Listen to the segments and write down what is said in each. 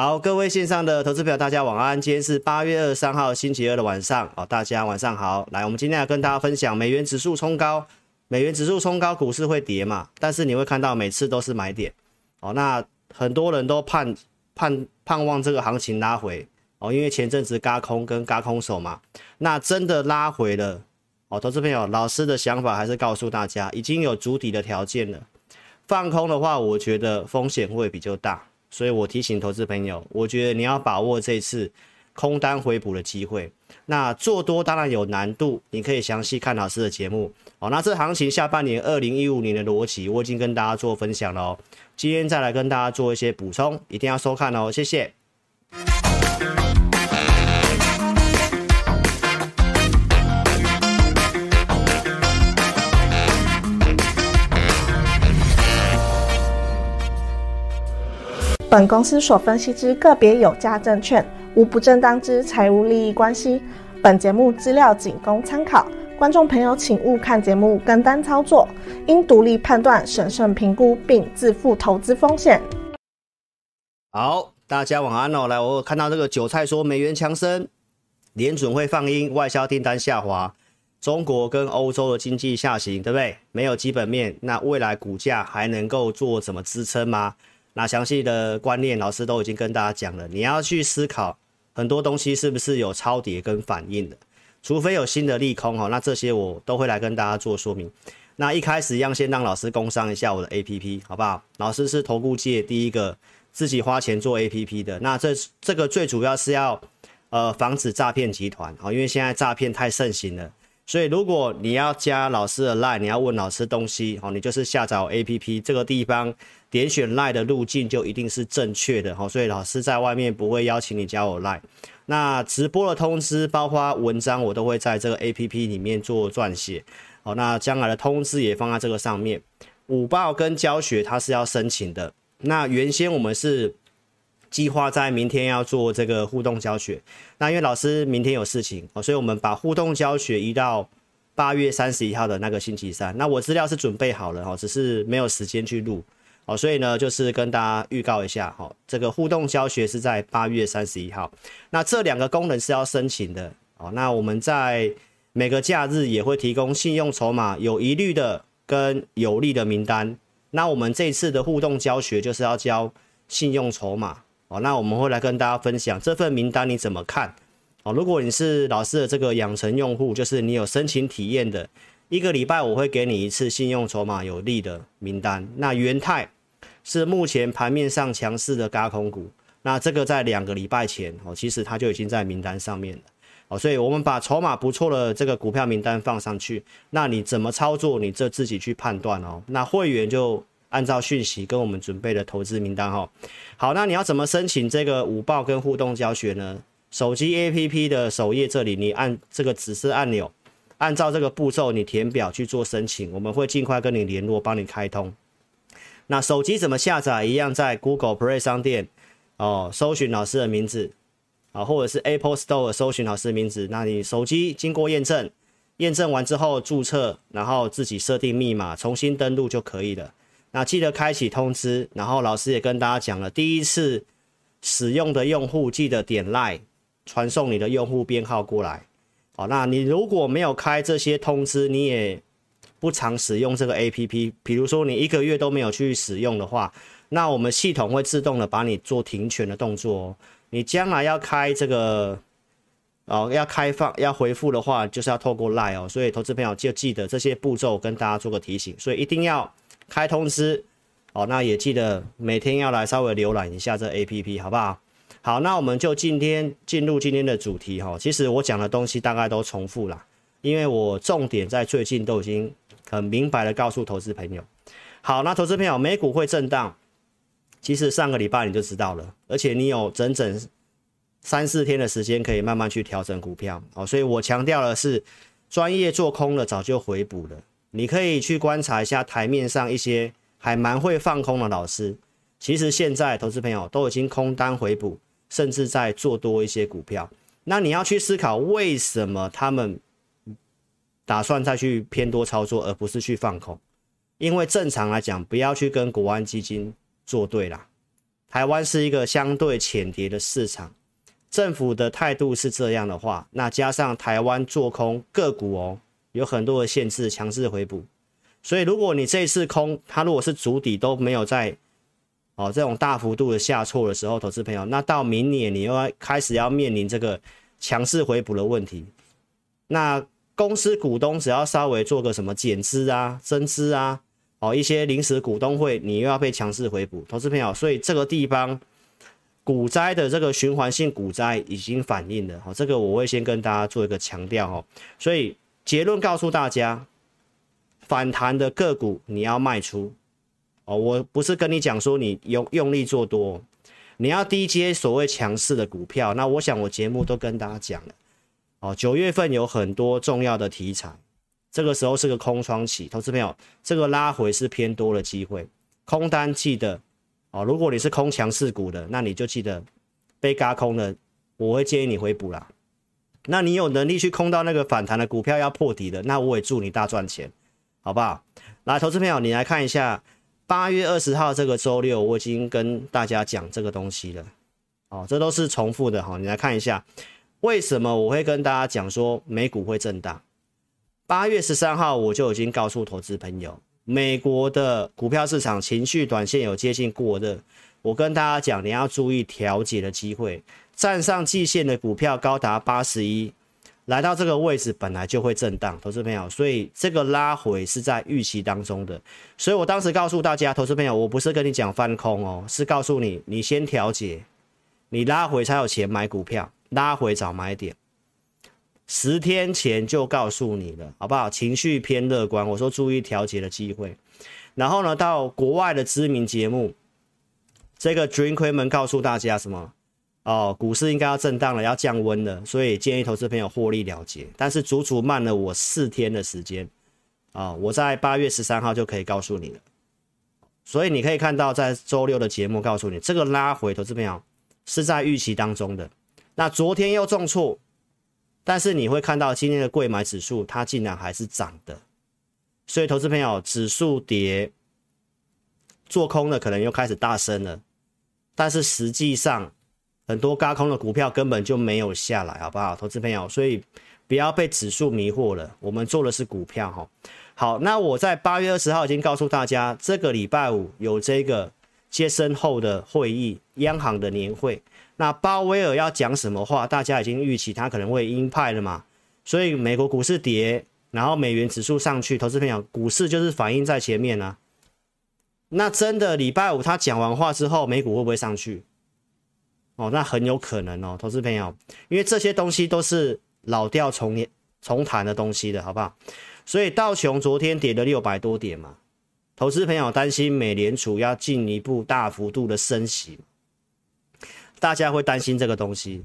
好，各位线上的投资朋友，大家晚安。今天是八月二十三号星期二的晚上，哦，大家晚上好。来，我们今天要跟大家分享，美元指数冲高，美元指数冲高，股市会跌嘛？但是你会看到每次都是买点，哦，那很多人都盼盼盼望这个行情拉回，哦，因为前阵子嘎空跟嘎空手嘛，那真的拉回了。哦，投资朋友，老师的想法还是告诉大家，已经有筑底的条件了。放空的话，我觉得风险会比较大，所以我提醒投资朋友，我觉得你要把握这次空单回补的机会。那做多当然有难度，你可以详细看老师的节目。哦，那这行情下半年二零一五年的逻辑，我已经跟大家做分享了。今天再来跟大家做一些补充，一定要收看哦，谢谢。本公司所分析之个别有价证券，无不正当之财务利益关系。本节目资料仅供参考，观众朋友请勿看节目跟单操作，应独立判断、审慎评估并自负投资风险。好，大家晚安哦。来，我看到这个韭菜说美元强升，联准会放鹰，外销订单下滑，中国跟欧洲的经济下行，对不对？没有基本面，那未来股价还能够做什么支撑吗？那详细的观念，老师都已经跟大家讲了。你要去思考很多东西是不是有超跌跟反应的，除非有新的利空哈，那这些我都会来跟大家做说明。那一开始一样，先让老师工商一下我的 APP，好不好？老师是投顾界第一个自己花钱做 APP 的。那这这个最主要是要呃防止诈骗集团啊，因为现在诈骗太盛行了。所以如果你要加老师的 line，你要问老师东西哦，你就是下载 APP 这个地方。点选 LINE 的路径就一定是正确的哈，所以老师在外面不会邀请你加我 LINE。那直播的通知，包括文章，我都会在这个 APP 里面做撰写。好，那将来的通知也放在这个上面。五报跟教学它是要申请的。那原先我们是计划在明天要做这个互动教学，那因为老师明天有事情哦，所以我们把互动教学移到八月三十一号的那个星期三。那我资料是准备好了哈，只是没有时间去录。好，所以呢，就是跟大家预告一下，哈，这个互动教学是在八月三十一号。那这两个功能是要申请的，哦，那我们在每个假日也会提供信用筹码有疑虑的跟有利的名单。那我们这次的互动教学就是要教信用筹码，哦，那我们会来跟大家分享这份名单你怎么看？哦，如果你是老师的这个养成用户，就是你有申请体验的，一个礼拜我会给你一次信用筹码有利的名单。那元泰。是目前盘面上强势的轧空股，那这个在两个礼拜前哦，其实它就已经在名单上面了哦，所以我们把筹码不错的这个股票名单放上去，那你怎么操作，你这自己去判断哦。那会员就按照讯息跟我们准备的投资名单哈。好，那你要怎么申请这个午报跟互动教学呢？手机 APP 的首页这里，你按这个指示按钮，按照这个步骤你填表去做申请，我们会尽快跟你联络，帮你开通。那手机怎么下载？一样在 Google Play 商店哦，搜寻老师的名字啊，或者是 Apple Store 搜寻老师的名字。那你手机经过验证，验证完之后注册，然后自己设定密码，重新登录就可以了。那记得开启通知，然后老师也跟大家讲了，第一次使用的用户记得点 Line 传送你的用户编号过来。好，那你如果没有开这些通知，你也。不常使用这个 APP，比如说你一个月都没有去使用的话，那我们系统会自动的把你做停权的动作哦。你将来要开这个哦，要开放要回复的话，就是要透过 Line 哦。所以投资朋友就记得这些步骤，跟大家做个提醒。所以一定要开通知哦。那也记得每天要来稍微浏览一下这 APP，好不好？好，那我们就今天进入今天的主题哈。其实我讲的东西大概都重复了，因为我重点在最近都已经。很明白的告诉投资朋友，好，那投资朋友，美股会震荡，其实上个礼拜你就知道了，而且你有整整三四天的时间可以慢慢去调整股票，哦，所以我强调的是，专业做空的早就回补了，你可以去观察一下台面上一些还蛮会放空的老师，其实现在投资朋友都已经空单回补，甚至在做多一些股票，那你要去思考为什么他们。打算再去偏多操作，而不是去放空，因为正常来讲，不要去跟国安基金作对啦。台湾是一个相对浅碟的市场，政府的态度是这样的话，那加上台湾做空个股哦，有很多的限制，强势回补。所以如果你这一次空，它如果是足底都没有在哦这种大幅度的下挫的时候，投资朋友，那到明年你又要开始要面临这个强势回补的问题。那公司股东只要稍微做个什么减资啊、增资啊。哦，一些临时股东会，你又要被强势回补，投资朋友，所以这个地方股灾的这个循环性股灾已经反映了，哦，这个我会先跟大家做一个强调哦，所以结论告诉大家，反弹的个股你要卖出，哦，我不是跟你讲说你用用力做多，你要低接所谓强势的股票，那我想我节目都跟大家讲了，哦，九月份有很多重要的题材。这个时候是个空窗期，投资朋友，这个拉回是偏多的机会，空单记得哦。如果你是空强势股的，那你就记得被嘎空的，我会建议你回补啦。那你有能力去空到那个反弹的股票要破底的，那我也祝你大赚钱，好不好？来，投资朋友，你来看一下八月二十号这个周六，我已经跟大家讲这个东西了，哦，这都是重复的哈。你来看一下，为什么我会跟大家讲说美股会震荡？八月十三号，我就已经告诉投资朋友，美国的股票市场情绪短线有接近过热，我跟大家讲，你要注意调节的机会。站上季线的股票高达八十一，来到这个位置本来就会震荡，投资朋友，所以这个拉回是在预期当中的。所以我当时告诉大家，投资朋友，我不是跟你讲翻空哦，是告诉你，你先调节，你拉回才有钱买股票，拉回找买点。十天前就告诉你了，好不好？情绪偏乐观，我说注意调节的机会。然后呢，到国外的知名节目，这个 Jim Cramer 告诉大家什么？哦，股市应该要震荡了，要降温了，所以建议投资朋友获利了结。但是足足慢了我四天的时间啊、哦！我在八月十三号就可以告诉你了。所以你可以看到，在周六的节目告诉你，这个拉回，投资朋友是在预期当中的。那昨天又重挫。但是你会看到今天的柜买指数，它竟然还是涨的，所以投资朋友，指数跌，做空的可能又开始大升了，但是实际上很多轧空的股票根本就没有下来，好不好，投资朋友？所以不要被指数迷惑了，我们做的是股票哈。好，那我在八月二十号已经告诉大家，这个礼拜五有这个接生后的会议，央行的年会。那鲍威尔要讲什么话？大家已经预期他可能会鹰派了嘛，所以美国股市跌，然后美元指数上去，投资朋友，股市就是反应在前面啊。那真的礼拜五他讲完话之后，美股会不会上去？哦，那很有可能哦，投资朋友，因为这些东西都是老调重重弹的东西的，好不好？所以道琼昨天跌了六百多点嘛，投资朋友担心美联储要进一步大幅度的升息。大家会担心这个东西，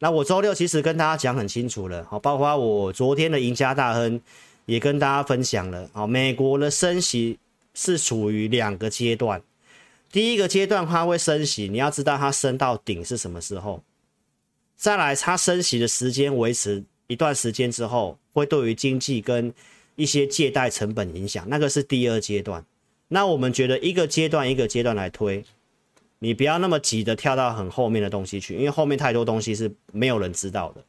那我周六其实跟大家讲很清楚了，好，包括我昨天的赢家大亨也跟大家分享了，好，美国的升息是处于两个阶段，第一个阶段它会升息，你要知道它升到顶是什么时候，再来它升息的时间维持一段时间之后，会对于经济跟一些借贷成本影响，那个是第二阶段，那我们觉得一个阶段一个阶段来推。你不要那么急的跳到很后面的东西去，因为后面太多东西是没有人知道的。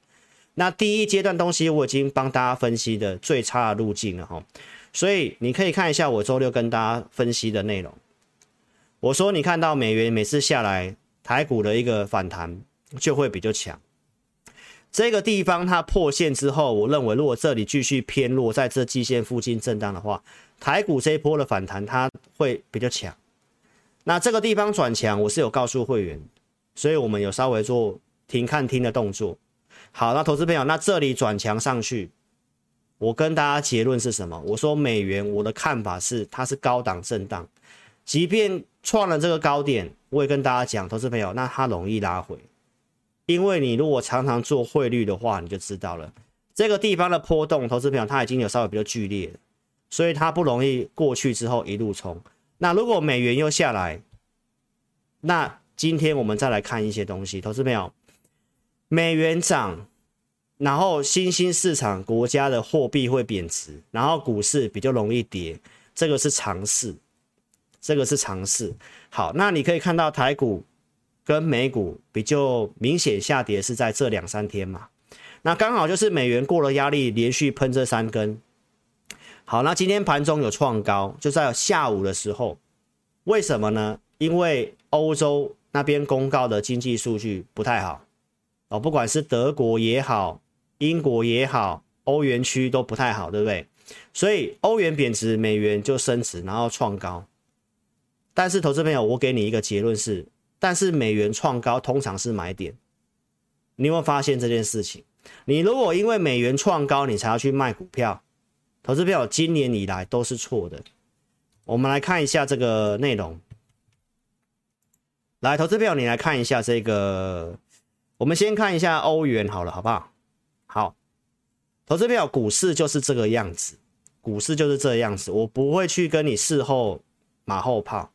那第一阶段东西我已经帮大家分析的最差的路径了哈，所以你可以看一下我周六跟大家分析的内容。我说你看到美元每次下来，台股的一个反弹就会比较强。这个地方它破线之后，我认为如果这里继续偏弱，在这季线附近震荡的话，台股这一波的反弹它会比较强。那这个地方转强，我是有告诉会员，所以我们有稍微做停看听的动作。好，那投资朋友，那这里转强上去，我跟大家结论是什么？我说美元，我的看法是它是高档震荡，即便创了这个高点，我也跟大家讲，投资朋友，那它容易拉回，因为你如果常常做汇率的话，你就知道了，这个地方的波动，投资朋友它已经有稍微比较剧烈，所以它不容易过去之后一路冲。那如果美元又下来，那今天我们再来看一些东西，投资没有，美元涨，然后新兴市场国家的货币会贬值，然后股市比较容易跌，这个是常事。这个是常事。好，那你可以看到台股跟美股比较明显下跌是在这两三天嘛，那刚好就是美元过了压力，连续喷这三根。好，那今天盘中有创高，就在下午的时候，为什么呢？因为欧洲那边公告的经济数据不太好哦，不管是德国也好，英国也好，欧元区都不太好，对不对？所以欧元贬值，美元就升值，然后创高。但是投资朋友，我给你一个结论是，但是美元创高通常是买点。你有没有发现这件事情？你如果因为美元创高，你才要去卖股票，投资票今年以来都是错的。我们来看一下这个内容。来，投资票，你来看一下这个。我们先看一下欧元好了，好不好？好，投资票，股市就是这个样子，股市就是这样子。我不会去跟你事后马后炮。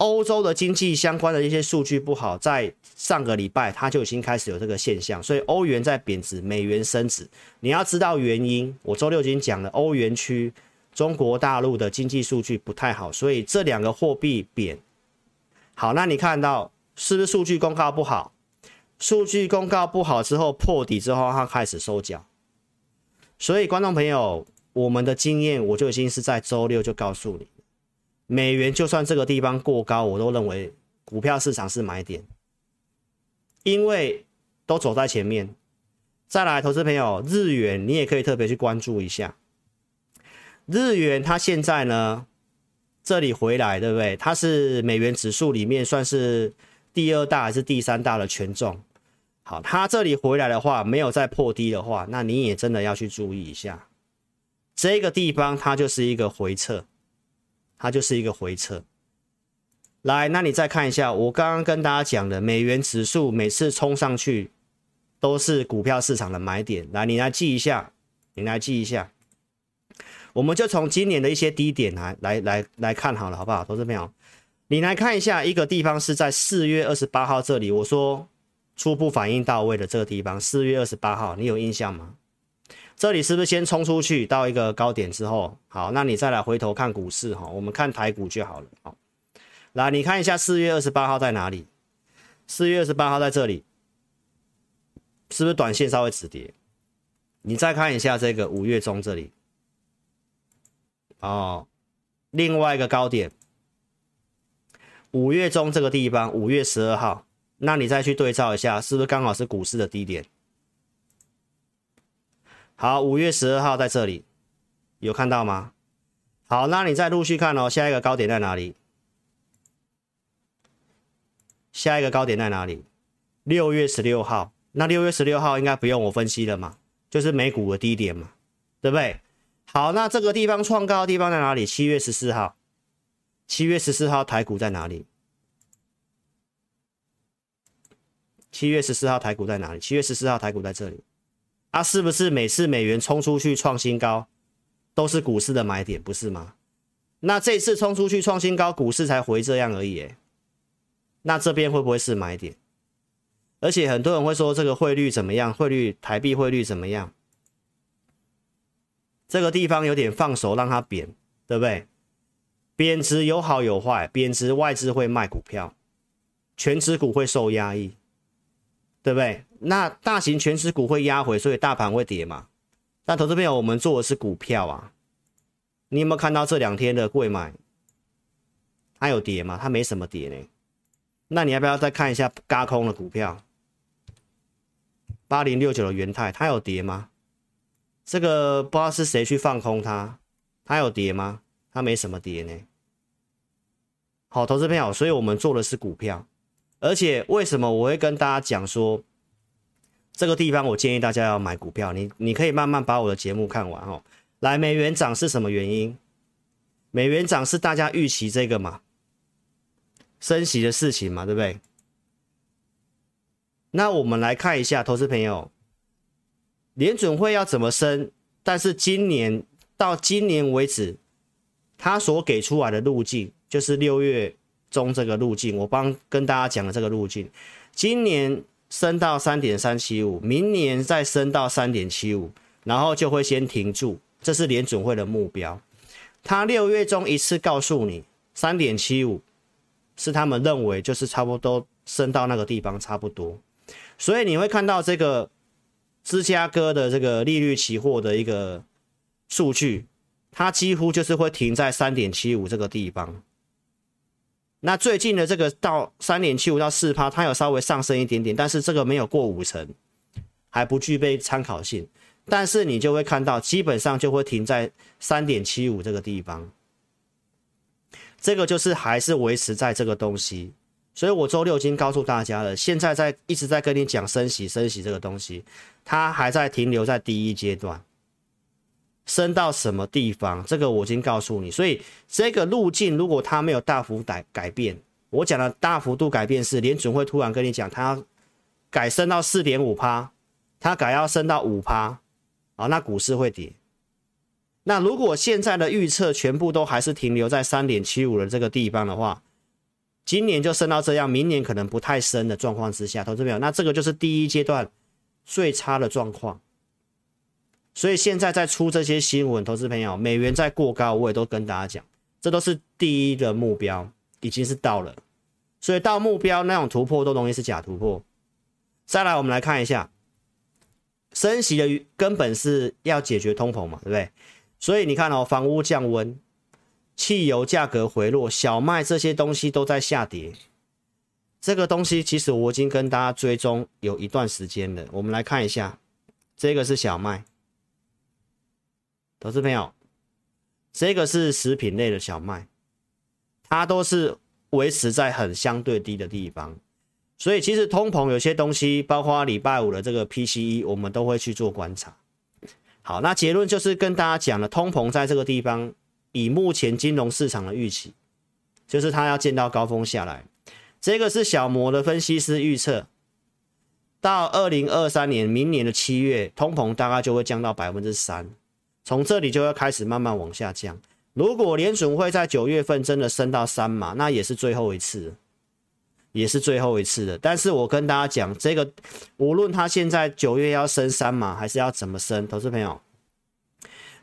欧洲的经济相关的一些数据不好，在上个礼拜它就已经开始有这个现象，所以欧元在贬值，美元升值。你要知道原因，我周六已经讲了，欧元区中国大陆的经济数据不太好，所以这两个货币贬。好，那你看到是不是数据公告不好？数据公告不好之后破底之后，它开始收脚。所以观众朋友，我们的经验我就已经是在周六就告诉你，美元就算这个地方过高，我都认为股票市场是买点，因为都走在前面。再来，投资朋友，日元你也可以特别去关注一下，日元它现在呢？这里回来，对不对？它是美元指数里面算是第二大还是第三大的权重？好，它这里回来的话，没有再破低的话，那你也真的要去注意一下。这个地方它就是一个回撤，它就是一个回撤。来，那你再看一下，我刚刚跟大家讲的美元指数每次冲上去都是股票市场的买点。来，你来记一下，你来记一下。我们就从今年的一些低点来来来来看好了，好不好？投资朋友，你来看一下，一个地方是在四月二十八号这里，我说初步反应到位的这个地方，四月二十八号，你有印象吗？这里是不是先冲出去到一个高点之后，好，那你再来回头看股市哈，我们看台股就好了。好，来你看一下四月二十八号在哪里？四月二十八号在这里，是不是短线稍微止跌？你再看一下这个五月中这里。哦，另外一个高点，五月中这个地方，五月十二号，那你再去对照一下，是不是刚好是股市的低点？好，五月十二号在这里，有看到吗？好，那你再陆续看哦，下一个高点在哪里？下一个高点在哪里？六月十六号，那六月十六号应该不用我分析了嘛，就是美股的低点嘛，对不对？好，那这个地方创高的地方在哪里？七月十四号，七月十四号台股在哪里？七月十四号台股在哪里？七月十四号台股在这里。啊，是不是每次美元冲出去创新高，都是股市的买点，不是吗？那这次冲出去创新高，股市才回这样而已。那这边会不会是买点？而且很多人会说这个汇率怎么样？汇率台币汇率怎么样？这个地方有点放手让它贬，对不对？贬值有好有坏，贬值外资会卖股票，全值股会受压抑，对不对？那大型全值股会压回，所以大盘会跌嘛。但投资朋友，我们做的是股票啊，你有没有看到这两天的柜买？它有跌吗？它没什么跌呢。那你要不要再看一下轧空的股票？八零六九的元泰，它有跌吗？这个不知道是谁去放空它，它有跌吗？它没什么跌呢。好，投资朋友，所以我们做的是股票，而且为什么我会跟大家讲说，这个地方我建议大家要买股票？你你可以慢慢把我的节目看完哦。来，美元涨是什么原因？美元涨是大家预期这个嘛，升息的事情嘛，对不对？那我们来看一下，投资朋友。联准会要怎么升？但是今年到今年为止，他所给出来的路径就是六月中这个路径。我帮跟大家讲的这个路径，今年升到三点三七五，明年再升到三点七五，然后就会先停住，这是联准会的目标。他六月中一次告诉你三点七五是他们认为就是差不多升到那个地方差不多，所以你会看到这个芝加哥的这个利率期货的一个数据，它几乎就是会停在三点七五这个地方。那最近的这个到三点七五到四趴，它有稍微上升一点点，但是这个没有过五成，还不具备参考性。但是你就会看到，基本上就会停在三点七五这个地方。这个就是还是维持在这个东西。所以我周六已经告诉大家了，现在在一直在跟你讲升息升息这个东西，它还在停留在第一阶段。升到什么地方？这个我已经告诉你。所以这个路径，如果它没有大幅改改变，我讲的大幅度改变是联准会突然跟你讲，它改升到四点五趴，它改要升到五趴，啊，那股市会跌。那如果现在的预测全部都还是停留在三点七五的这个地方的话，今年就升到这样，明年可能不太升的状况之下，投资朋友，那这个就是第一阶段最差的状况。所以现在在出这些新闻，投资朋友，美元在过高，我也都跟大家讲，这都是第一个目标，已经是到了。所以到目标那种突破都容易是假突破。再来，我们来看一下，升息的根本是要解决通膨嘛，对不对？所以你看哦，房屋降温，汽油价格回落，小麦这些东西都在下跌。这个东西其实我已经跟大家追踪有一段时间了。我们来看一下，这个是小麦。投资朋友，这个是食品类的小麦，它都是维持在很相对低的地方，所以其实通膨有些东西，包括礼拜五的这个 PCE，我们都会去做观察。好，那结论就是跟大家讲了，通膨在这个地方，以目前金融市场的预期，就是它要见到高峰下来。这个是小摩的分析师预测，到二零二三年明年的七月，通膨大概就会降到百分之三。从这里就要开始慢慢往下降。如果联准会在九月份真的升到三码，那也是最后一次，也是最后一次的。但是我跟大家讲，这个无论他现在九月要升三码，还是要怎么升，投资朋友，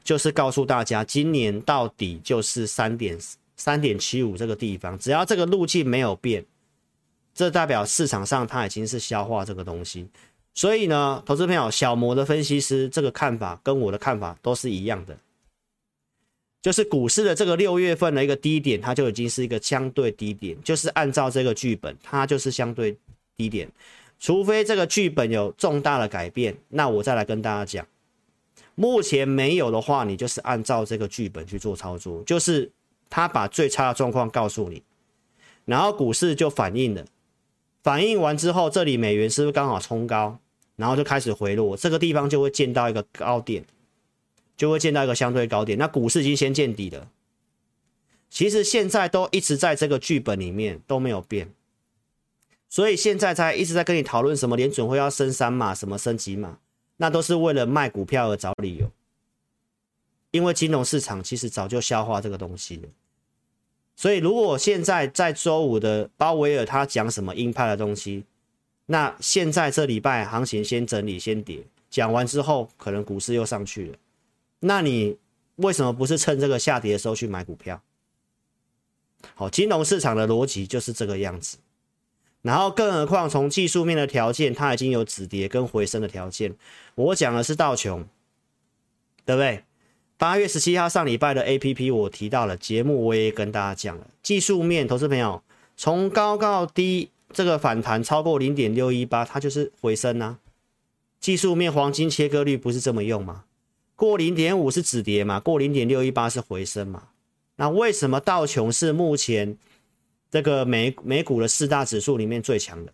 就是告诉大家，今年到底就是三点三点七五这个地方，只要这个路径没有变，这代表市场上它已经是消化这个东西。所以呢，投资朋友，小摩的分析师这个看法跟我的看法都是一样的，就是股市的这个六月份的一个低点，它就已经是一个相对低点，就是按照这个剧本，它就是相对低点，除非这个剧本有重大的改变，那我再来跟大家讲。目前没有的话，你就是按照这个剧本去做操作，就是他把最差的状况告诉你，然后股市就反应了，反应完之后，这里美元是不是刚好冲高？然后就开始回落，这个地方就会见到一个高点，就会见到一个相对高点。那股市已经先见底了，其实现在都一直在这个剧本里面都没有变，所以现在才一直在跟你讨论什么联准会要升三码，什么升几码，那都是为了卖股票而找理由。因为金融市场其实早就消化这个东西了，所以如果现在在周五的鲍威尔他讲什么鹰派的东西。那现在这礼拜行情先整理先跌，讲完之后可能股市又上去了。那你为什么不是趁这个下跌的时候去买股票？好，金融市场的逻辑就是这个样子。然后更何况从技术面的条件，它已经有止跌跟回升的条件。我讲的是道琼，对不对？八月十七号上礼拜的 APP 我提到了，节目我也跟大家讲了，技术面，投资朋友从高到低。这个反弹超过零点六一八，它就是回升啊。技术面黄金切割率不是这么用吗？过零点五是止跌嘛，过零点六一八是回升嘛。那为什么道琼是目前这个美美股的四大指数里面最强的？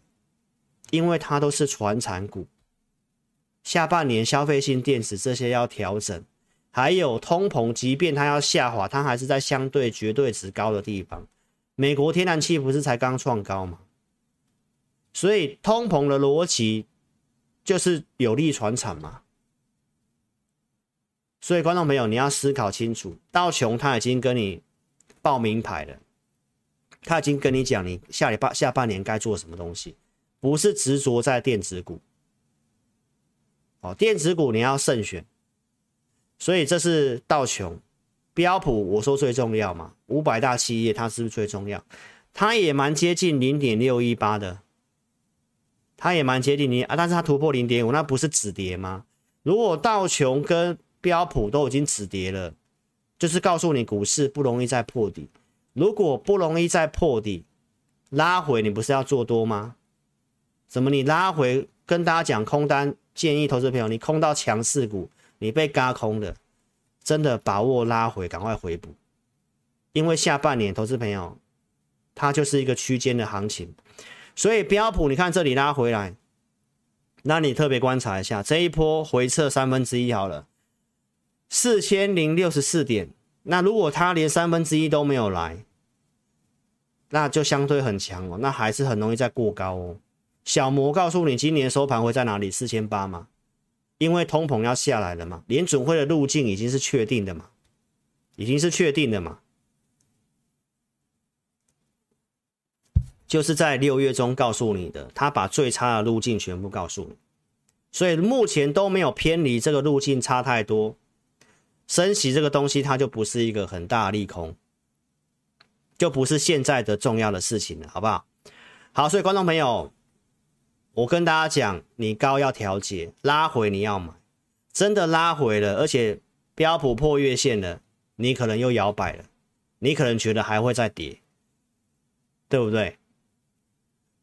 因为它都是传产股，下半年消费性电子这些要调整，还有通膨，即便它要下滑，它还是在相对绝对值高的地方。美国天然气不是才刚创高吗？所以通膨的逻辑就是有利传产嘛。所以观众朋友，你要思考清楚，道琼他已经跟你报名牌了，他已经跟你讲你下礼拜下半年该做什么东西，不是执着在电子股。哦，电子股你要慎选。所以这是道琼，标普我说最重要嘛，五百大企业，它是不是最重要？它也蛮接近零点六一八的，它也蛮接近你啊，但是它突破零点五，那不是止跌吗？如果道琼跟标普都已经止跌了，就是告诉你股市不容易再破底。如果不容易再破底，拉回你不是要做多吗？怎么你拉回跟大家讲空单，建议投资朋友你空到强势股，你被嘎空的。真的把握拉回，赶快回补，因为下半年投资朋友，它就是一个区间的行情，所以标普你看这里拉回来，那你特别观察一下这一波回撤三分之一好了，四千零六十四点，那如果它连三分之一都没有来，那就相对很强哦，那还是很容易再过高哦。小摩告诉你今年收盘会在哪里？四千八吗？因为通膨要下来了嘛，联准会的路径已经是确定的嘛，已经是确定的嘛，就是在六月中告诉你的，他把最差的路径全部告诉你，所以目前都没有偏离这个路径差太多，升息这个东西它就不是一个很大利空，就不是现在的重要的事情了，好不好？好，所以观众朋友。我跟大家讲，你高要调节，拉回你要买，真的拉回了，而且标普破月线了，你可能又摇摆了，你可能觉得还会再跌，对不对？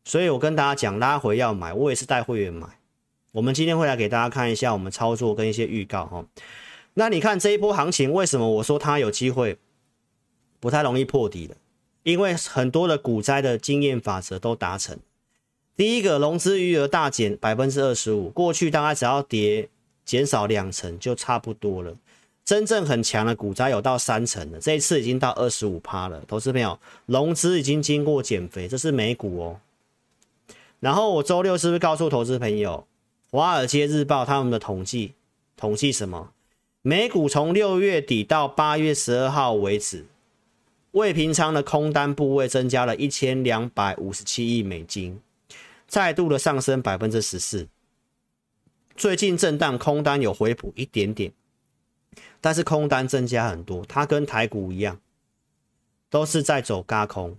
所以我跟大家讲，拉回要买，我也是带会员买。我们今天会来给大家看一下我们操作跟一些预告哈。那你看这一波行情，为什么我说它有机会不太容易破底的？因为很多的股灾的经验法则都达成。第一个融资余额大减百分之二十五，过去大概只要跌减少两成就差不多了。真正很强的股灾有到三成了，这一次已经到二十五趴了。投资朋友，融资已经经过减肥，这是美股哦。然后我周六是不是告诉投资朋友，《华尔街日报》他们的统计统计什么？美股从六月底到八月十二号为止，未平仓的空单部位增加了一千两百五十七亿美金。再度的上升百分之十四，最近震荡空单有回补一点点，但是空单增加很多，它跟台股一样，都是在走轧空，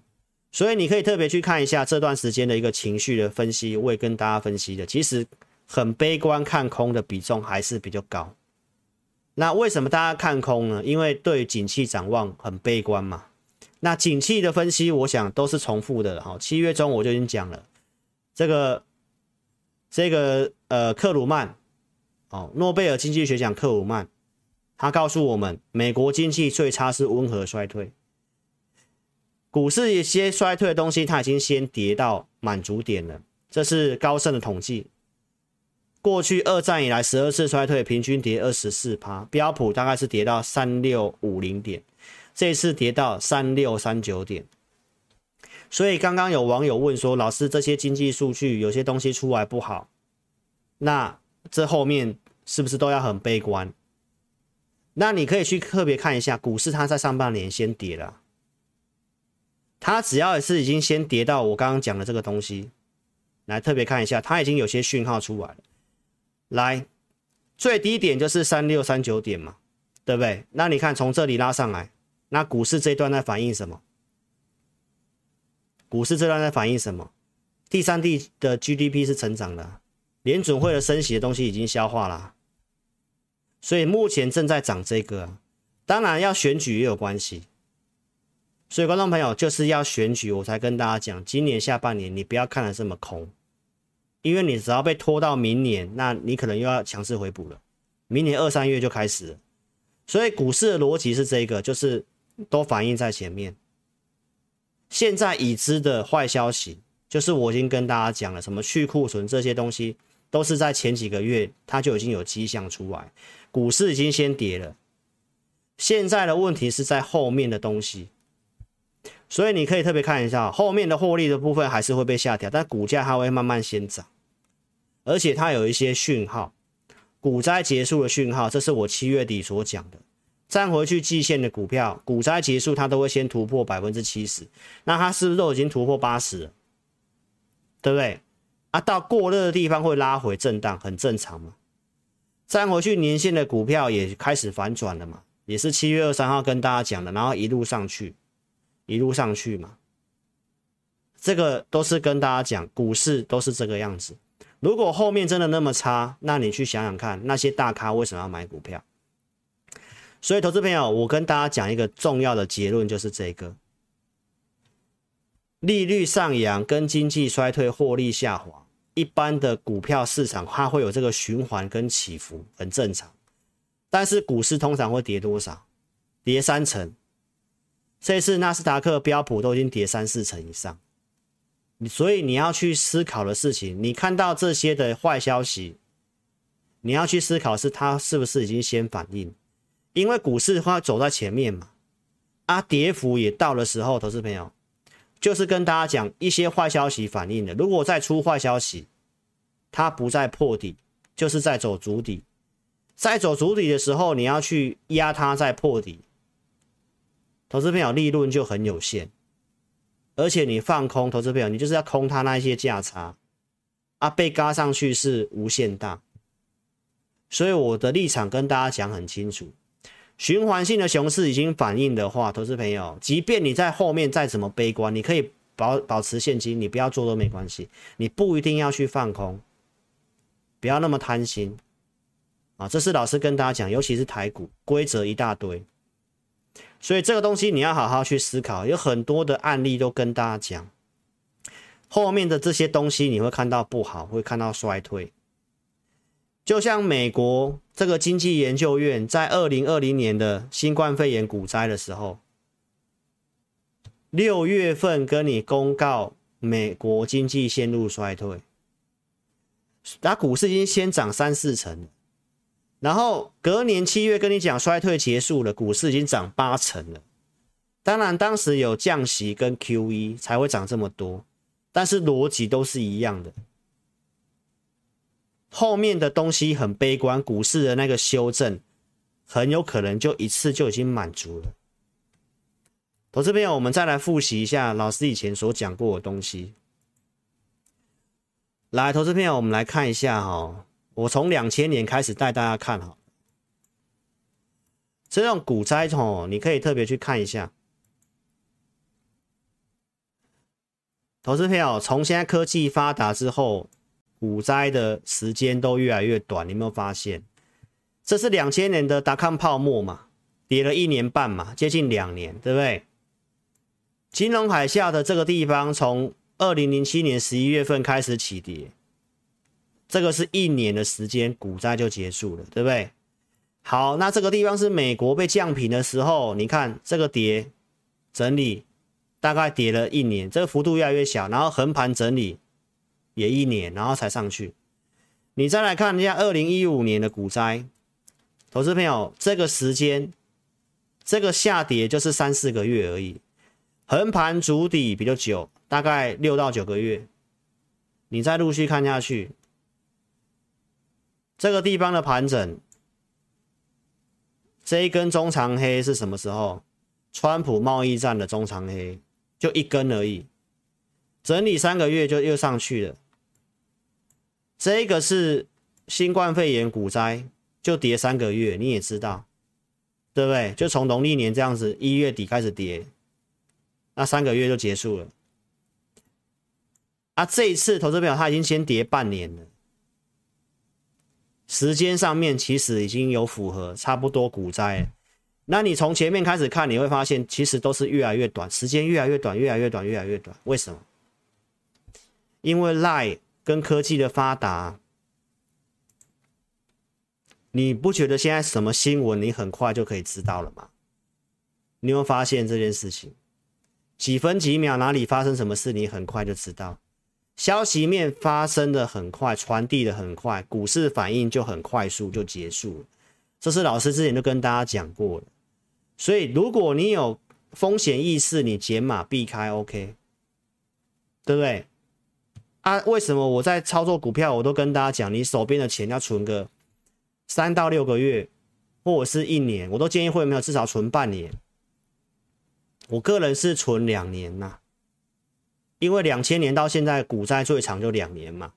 所以你可以特别去看一下这段时间的一个情绪的分析，我也跟大家分析的，其实很悲观看空的比重还是比较高。那为什么大家看空呢？因为对景气展望很悲观嘛。那景气的分析，我想都是重复的哈。七月中我就已经讲了。这个这个呃，克鲁曼哦，诺贝尔经济学奖克鲁曼，他告诉我们，美国经济最差是温和衰退，股市一些衰退的东西，它已经先跌到满足点了，这是高盛的统计。过去二战以来十二次衰退，平均跌二十四趴，标普大概是跌到三六五零点，这次跌到三六三九点。所以刚刚有网友问说：“老师，这些经济数据有些东西出来不好，那这后面是不是都要很悲观？”那你可以去特别看一下股市，它在上半年先跌了，它只要是已经先跌到我刚刚讲的这个东西，来特别看一下，它已经有些讯号出来了。来，最低点就是三六三九点嘛，对不对？那你看从这里拉上来，那股市这段在反映什么？股市这段在反映什么？第三季的 GDP 是成长的，联准会的升息的东西已经消化了，所以目前正在涨这个。当然要选举也有关系，所以观众朋友就是要选举，我才跟大家讲，今年下半年你不要看的这么空，因为你只要被拖到明年，那你可能又要强势回补了。明年二三月就开始，所以股市的逻辑是这个，就是都反映在前面。现在已知的坏消息，就是我已经跟大家讲了，什么去库存这些东西，都是在前几个月它就已经有迹象出来，股市已经先跌了。现在的问题是在后面的东西，所以你可以特别看一下，后面的获利的部分还是会被下调，但股价它会慢慢先涨，而且它有一些讯号，股灾结束的讯号，这是我七月底所讲的。站回去季线的股票，股灾结束，它都会先突破百分之七十，那它是不是都已经突破八十了？对不对？啊，到过热的地方会拉回震荡，很正常嘛。站回去年线的股票也开始反转了嘛，也是七月二三号跟大家讲的，然后一路上去，一路上去嘛。这个都是跟大家讲，股市都是这个样子。如果后面真的那么差，那你去想想看，那些大咖为什么要买股票？所以，投资朋友，我跟大家讲一个重要的结论，就是这个：利率上扬跟经济衰退、获利下滑，一般的股票市场它会有这个循环跟起伏，很正常。但是股市通常会跌多少？跌三成。这次纳斯达克、标普都已经跌三四成以上。所以你要去思考的事情，你看到这些的坏消息，你要去思考是它是不是已经先反应，因为股市它走在前面嘛，啊，跌幅也到的时候，投资朋友就是跟大家讲一些坏消息反应的，如果再出坏消息，它不再破底，就是在走足底，在走足底的时候，你要去压它再破底，投资朋友利润就很有限。而且你放空投资朋友，你就是要空它那一些价差啊，被嘎上去是无限大。所以我的立场跟大家讲很清楚，循环性的熊市已经反映的话，投资朋友，即便你在后面再怎么悲观，你可以保保持现金，你不要做都没关系，你不一定要去放空，不要那么贪心啊。这是老师跟大家讲，尤其是台股规则一大堆。所以这个东西你要好好去思考，有很多的案例都跟大家讲，后面的这些东西你会看到不好，会看到衰退。就像美国这个经济研究院在二零二零年的新冠肺炎股灾的时候，六月份跟你公告美国经济陷入衰退，那股市已经先涨三四成。然后隔年七月跟你讲衰退结束了，股市已经涨八成了。当然当时有降息跟 QE 才会涨这么多，但是逻辑都是一样的。后面的东西很悲观，股市的那个修正很有可能就一次就已经满足了。投资朋友，我们再来复习一下老师以前所讲过的东西。来，投资朋友，我们来看一下哈、哦。我从两千年开始带大家看哈，这种股灾哦，你可以特别去看一下。投资朋友，从现在科技发达之后，股灾的时间都越来越短，你有没有发现？这是两千年的达康泡沫嘛，跌了一年半嘛，接近两年，对不对？金融海啸的这个地方，从二零零七年十一月份开始起跌。这个是一年的时间，股灾就结束了，对不对？好，那这个地方是美国被降评的时候，你看这个跌整理，大概跌了一年，这个幅度越来越小，然后横盘整理也一年，然后才上去。你再来看一下二零一五年的股灾，投资朋友，这个时间这个下跌就是三四个月而已，横盘筑底比较久，大概六到九个月，你再陆续看下去。这个地方的盘整，这一根中长黑是什么时候？川普贸易战的中长黑就一根而已，整理三个月就又上去了。这个是新冠肺炎股灾，就跌三个月，你也知道，对不对？就从农历年这样子一月底开始跌，那三个月就结束了。啊，这一次投资表它已经先跌半年了。时间上面其实已经有符合差不多股灾，那你从前面开始看，你会发现其实都是越来越短，时间越来越短，越来越短，越来越短。为什么？因为 lie 跟科技的发达，你不觉得现在什么新闻你很快就可以知道了吗？你有没有发现这件事情？几分几秒哪里发生什么事，你很快就知道。消息面发生的很快，传递的很快，股市反应就很快速就结束了。这是老师之前就跟大家讲过的。所以如果你有风险意识，你减码避开，OK，对不对？啊，为什么我在操作股票，我都跟大家讲，你手边的钱要存个三到六个月，或者是一年，我都建议会员至少存半年。我个人是存两年呐。因为两千年到现在股灾最长就两年嘛，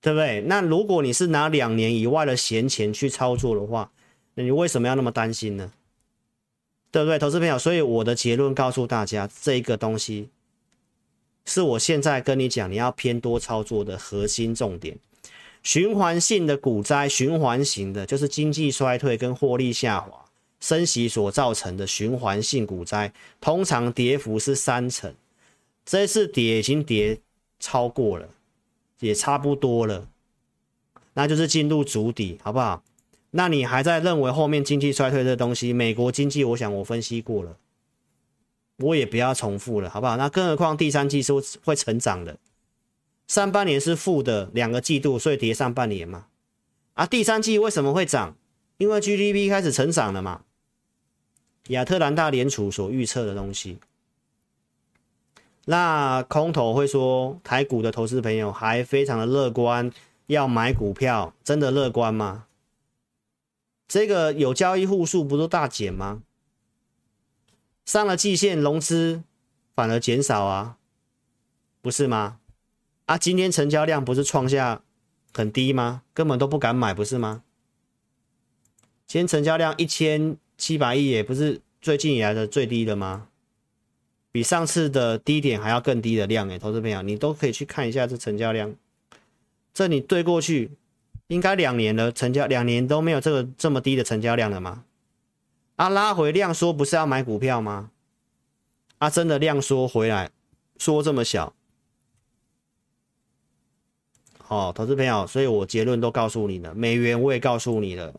对不对？那如果你是拿两年以外的闲钱去操作的话，那你为什么要那么担心呢？对不对，投资朋友？所以我的结论告诉大家，这个东西是我现在跟你讲，你要偏多操作的核心重点。循环性的股灾，循环型的，就是经济衰退跟获利下滑、升息所造成的循环性股灾，通常跌幅是三成。这次跌已经跌超过了，也差不多了，那就是进入主底，好不好？那你还在认为后面经济衰退这东西？美国经济，我想我分析过了，我也不要重复了，好不好？那更何况第三季是会成长的。上半年是负的两个季度，所以跌上半年嘛。啊，第三季为什么会涨？因为 GDP 开始成长了嘛。亚特兰大联储所预测的东西。那空头会说台股的投资朋友还非常的乐观，要买股票，真的乐观吗？这个有交易户数不都大减吗？上了季线融资反而减少啊，不是吗？啊，今天成交量不是创下很低吗？根本都不敢买，不是吗？今天成交量一千七百亿，也不是最近以来的最低的吗？比上次的低点还要更低的量诶，投资朋友，你都可以去看一下这成交量。这你对过去应该两年了，成交两年都没有这个这么低的成交量了吗？啊，拉回量缩不是要买股票吗？啊，真的量缩回来，缩这么小。哦，投资朋友，所以我结论都告诉你了，美元我也告诉你了，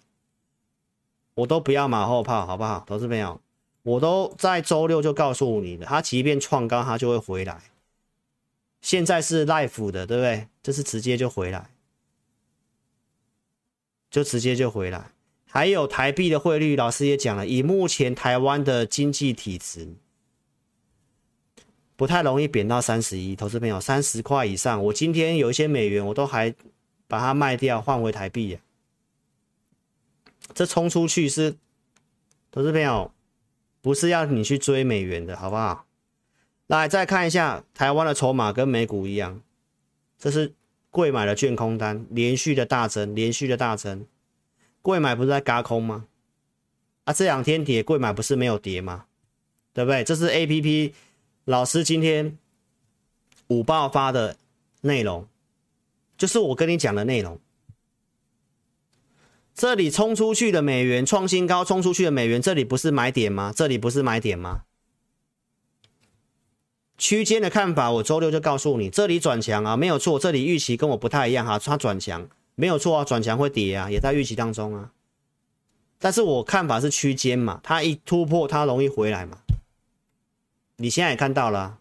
我都不要马后炮，好不好？投资朋友，我都在周六就告诉你了，它即便创高，它就会回来。现在是 life 的，对不对？这是直接就回来，就直接就回来。还有台币的汇率，老师也讲了，以目前台湾的经济体质。不太容易贬到三十一，投资朋友三十块以上。我今天有一些美元，我都还把它卖掉换回台币。这冲出去是，投资朋友不是要你去追美元的，好不好？来再看一下台湾的筹码跟美股一样，这是贵买的券空单连续的大增，连续的大增。贵买不是在轧空吗？啊，这两天跌，贵买不是没有跌吗？对不对？这是 A P P。老师今天午报发的内容，就是我跟你讲的内容。这里冲出去的美元创新高，冲出去的美元，这里不是买点吗？这里不是买点吗？区间的看法，我周六就告诉你，这里转强啊，没有错。这里预期跟我不太一样哈，它转强没有错啊，转强会跌啊，也在预期当中啊。但是我看法是区间嘛，它一突破，它容易回来嘛。你现在也看到了，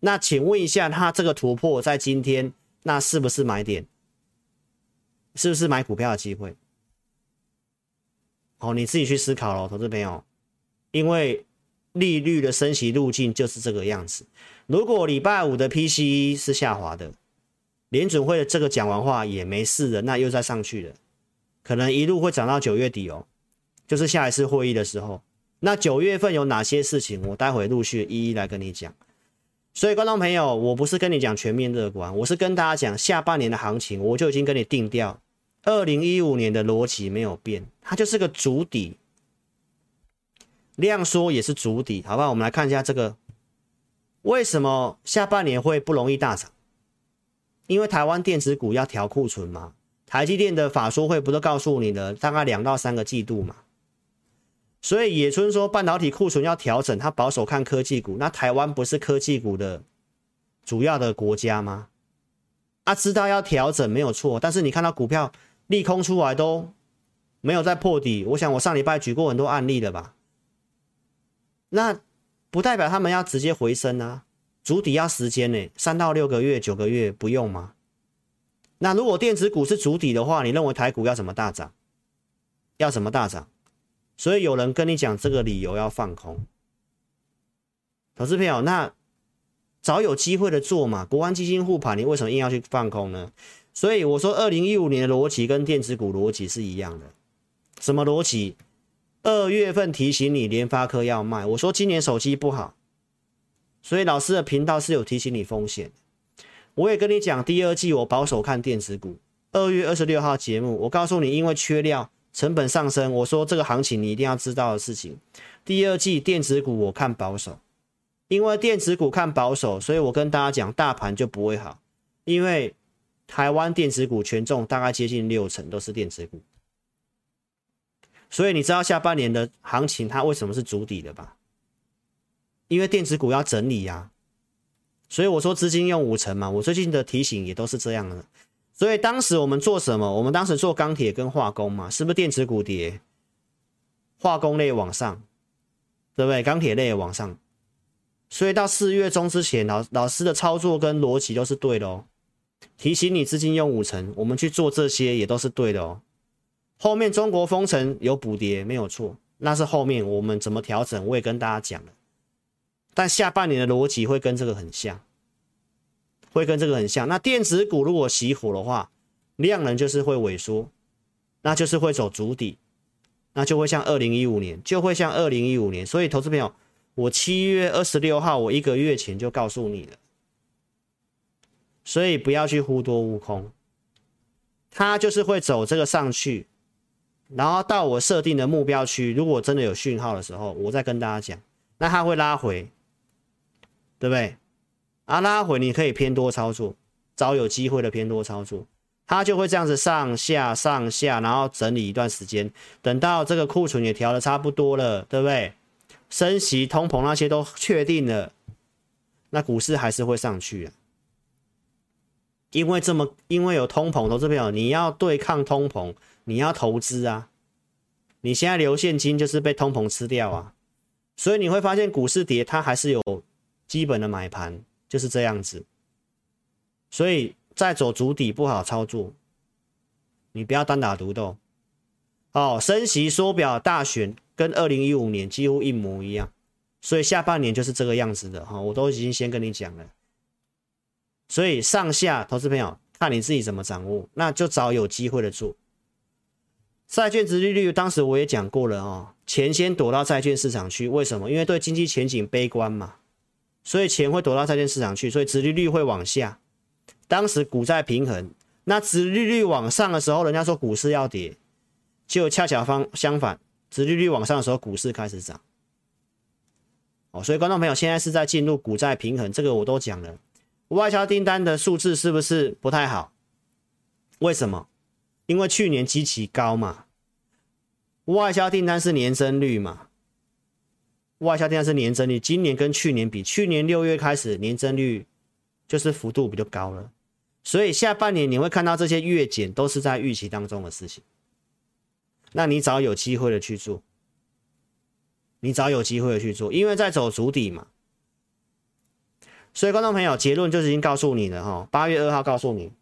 那请问一下，它这个突破在今天，那是不是买点？是不是买股票的机会？哦，你自己去思考咯，投资朋友，因为利率的升息路径就是这个样子。如果礼拜五的 PCE 是下滑的，联准会的这个讲完话也没事的，那又再上去了，可能一路会涨到九月底哦，就是下一次会议的时候。那九月份有哪些事情？我待会陆续一一来跟你讲。所以，观众朋友，我不是跟你讲全面乐观，我是跟大家讲下半年的行情，我就已经跟你定调。二零一五年的逻辑没有变，它就是个主底，量缩也是主底，好不好？我们来看一下这个，为什么下半年会不容易大涨？因为台湾电子股要调库存嘛，台积电的法说会不都告诉你了，大概两到三个季度嘛。所以野村说半导体库存要调整，他保守看科技股。那台湾不是科技股的主要的国家吗？啊，知道要调整没有错，但是你看到股票利空出来都没有再破底。我想我上礼拜举过很多案例了吧？那不代表他们要直接回升啊，主底要时间呢，三到六个月、九个月不用吗？那如果电子股是主底的话，你认为台股要怎么大涨？要怎么大涨？所以有人跟你讲这个理由要放空，投资朋友，那早有机会的做嘛，国安基金护盘，你为什么硬要去放空呢？所以我说，二零一五年的逻辑跟电子股逻辑是一样的。什么逻辑？二月份提醒你联发科要卖，我说今年手机不好，所以老师的频道是有提醒你风险。我也跟你讲，第二季我保守看电子股。二月二十六号节目，我告诉你，因为缺料。成本上升。我说这个行情你一定要知道的事情，第二季电子股我看保守，因为电子股看保守，所以我跟大家讲，大盘就不会好，因为台湾电子股权重大概接近六成都是电子股，所以你知道下半年的行情它为什么是筑底的吧？因为电子股要整理呀、所以我说资金用五成嘛，我最近的提醒也都是这样的。所以当时我们做什么？我们当时做钢铁跟化工嘛，是不是电子股跌，化工类往上，对不对？钢铁类往上。所以到四月中之前，老老师的操作跟逻辑都是对的哦。提醒你资金用五成，我们去做这些也都是对的哦。后面中国封城有补跌没有错，那是后面我们怎么调整，我也跟大家讲了。但下半年的逻辑会跟这个很像，会跟这个很像。那电子股如果熄火的话，量能就是会萎缩，那就是会走足底，那就会像二零一五年，就会像二零一五年。所以，投资朋友，我七月二十六号，我一个月前就告诉你了，所以不要去忽多忽空，它就是会走这个上去，然后到我设定的目标区，如果真的有讯号的时候，我再跟大家讲，那它会拉回。对不对？啊，拉回你可以偏多操作，找有机会的偏多操作，它就会这样子上下上下，然后整理一段时间，等到这个库存也调的差不多了，对不对？升息、通膨那些都确定了，那股市还是会上去。因为这么，因为有通膨，投资朋友，你要对抗通膨，你要投资啊。你现在留现金就是被通膨吃掉啊，所以你会发现股市跌，它还是有。基本的买盘就是这样子，所以再走足底不好操作，你不要单打独斗。哦，升息缩表大选跟二零一五年几乎一模一样，所以下半年就是这个样子的哈，我都已经先跟你讲了。所以上下投资朋友看你自己怎么掌握，那就找有机会的做。债券殖利率当时我也讲过了哦，钱先躲到债券市场去，为什么？因为对经济前景悲观嘛。所以钱会躲到债券市场去，所以殖利率会往下。当时股债平衡，那殖利率往上的时候，人家说股市要跌，就恰巧方相反，殖利率往上的时候，股市开始涨。哦，所以观众朋友现在是在进入股债平衡，这个我都讲了。外销订单的数字是不是不太好？为什么？因为去年极其高嘛，外销订单是年增率嘛。外销订单是年增率，今年跟去年比，去年六月开始年增率就是幅度比较高了，所以下半年你会看到这些月减都是在预期当中的事情。那你找有机会的去做，你找有机会的去做，因为在走足底嘛。所以观众朋友，结论就是已经告诉你了哈，八月二号告诉你。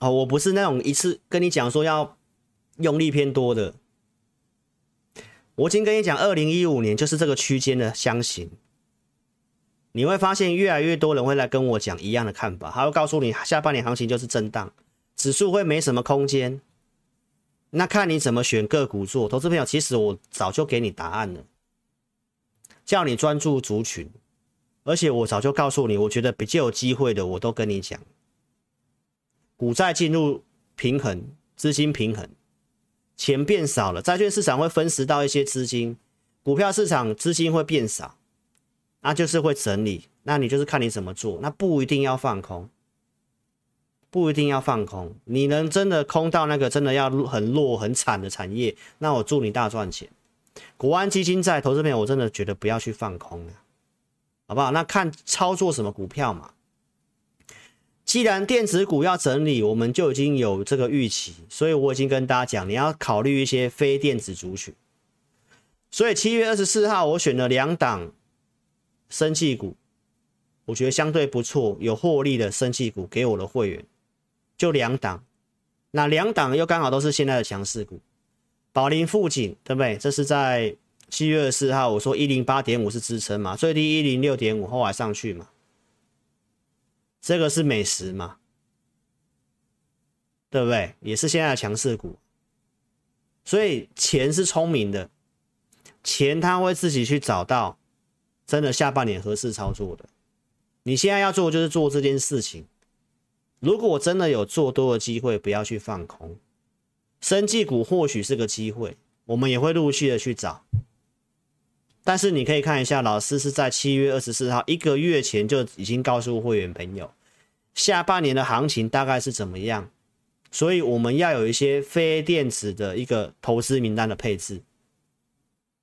哦，我不是那种一次跟你讲说要用力偏多的。我已经跟你讲，二零一五年就是这个区间的箱型，你会发现越来越多人会来跟我讲一样的看法，他会告诉你下半年行情就是震荡，指数会没什么空间，那看你怎么选个股做。投资朋友，其实我早就给你答案了，叫你专注族群，而且我早就告诉你，我觉得比较有机会的，我都跟你讲，股债进入平衡，资金平衡。钱变少了，债券市场会分食到一些资金，股票市场资金会变少，那就是会整理。那你就是看你怎么做，那不一定要放空，不一定要放空。你能真的空到那个真的要很弱很惨的产业，那我祝你大赚钱。国安基金在投资面，我真的觉得不要去放空了，好不好？那看操作什么股票嘛。既然电子股要整理，我们就已经有这个预期，所以我已经跟大家讲，你要考虑一些非电子族群。所以七月二十四号，我选了两档生气股，我觉得相对不错，有获利的生气股给我的会员，就两档。那两档又刚好都是现在的强势股，宝林富锦，对不对？这是在七月二十四号，我说一零八点五是支撑嘛，最低一零六点五，后来上去嘛。这个是美食嘛，对不对？也是现在的强势股，所以钱是聪明的，钱他会自己去找到真的下半年合适操作的。你现在要做就是做这件事情，如果真的有做多的机会，不要去放空。生技股或许是个机会，我们也会陆续的去找。但是你可以看一下，老师是在七月二十四号一个月前就已经告诉会员朋友，下半年的行情大概是怎么样，所以我们要有一些非电子的一个投资名单的配置，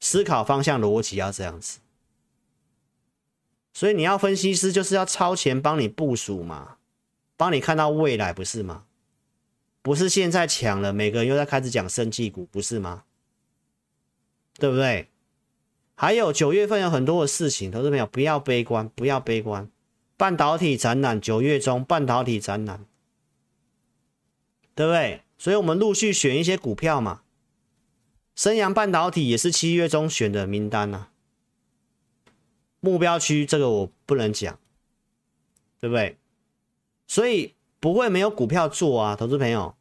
思考方向逻辑要这样子。所以你要分析师就是要超前帮你部署嘛，帮你看到未来，不是吗？不是现在抢了，每个人又在开始讲生技股，不是吗？对不对？还有九月份有很多的事情，投资朋友不要悲观，不要悲观。半导体展览九月中，半导体展览，对不对？所以我们陆续选一些股票嘛。升阳半导体也是七月中选的名单啊。目标区这个我不能讲，对不对？所以不会没有股票做啊，投资朋友。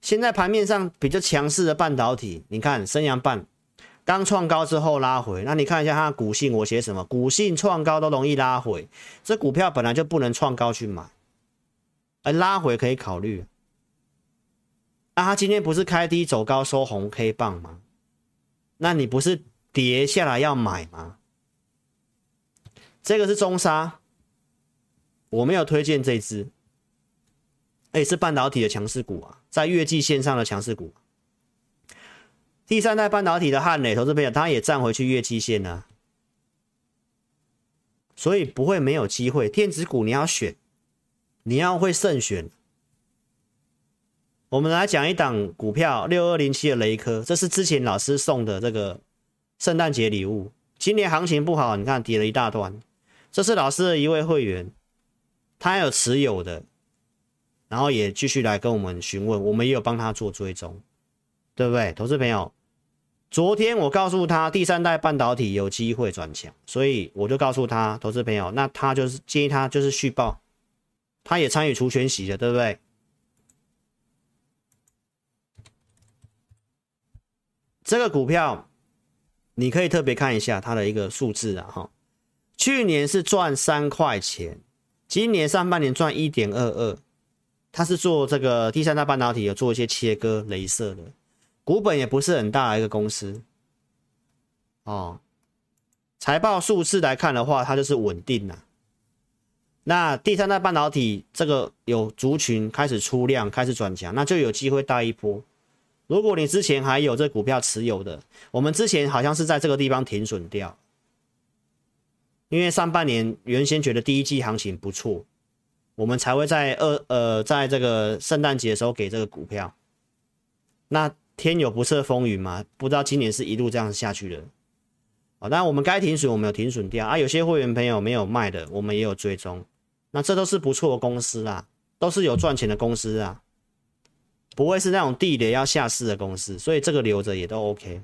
现在盘面上比较强势的半导体，你看升阳半。刚创高之后拉回，那你看一下它的股性，我写什么？股性创高都容易拉回，这股票本来就不能创高去买，而拉回可以考虑。那，它今天不是开低走高收红 K 棒吗？那你不是跌下来要买吗？这个是中沙，我没有推荐这支，哎，是半导体的强势股啊，在月季线上的强势股。第三代半导体的汉磊投资朋友，他也站回去月季线呢，所以不会没有机会。电子股你要选，你要会慎选。我们来讲一档股票，六二零七的雷科，这是之前老师送的这个圣诞节礼物。今年行情不好，你看跌了一大段。这是老师的一位会员，他有持有的，然后也继续来跟我们询问，我们也有帮他做追踪，对不对，投资朋友？昨天我告诉他，第三代半导体有机会转强，所以我就告诉他，投资朋友，那他就是建议他就是续报，他也参与除权息的，对不对？这个股票你可以特别看一下它的一个数字啊，哈，去年是赚三块钱，今年上半年赚一点二二，他是做这个第三代半导体，有做一些切割、镭射的。股本也不是很大的一个公司，哦，财报数字来看的话，它就是稳定了。那第三代半导体这个有族群开始出量，开始转强，那就有机会带一波。如果你之前还有这股票持有的，我们之前好像是在这个地方停损掉，因为上半年原先觉得第一季行情不错，我们才会在二呃在这个圣诞节的时候给这个股票，那。天有不测风云嘛？不知道今年是一路这样下去的。好，那我们该停损，我们有停损掉啊。有些会员朋友没有卖的，我们也有追踪。那这都是不错的公司啊，都是有赚钱的公司啊，不会是那种地雷要下市的公司，所以这个留着也都 OK，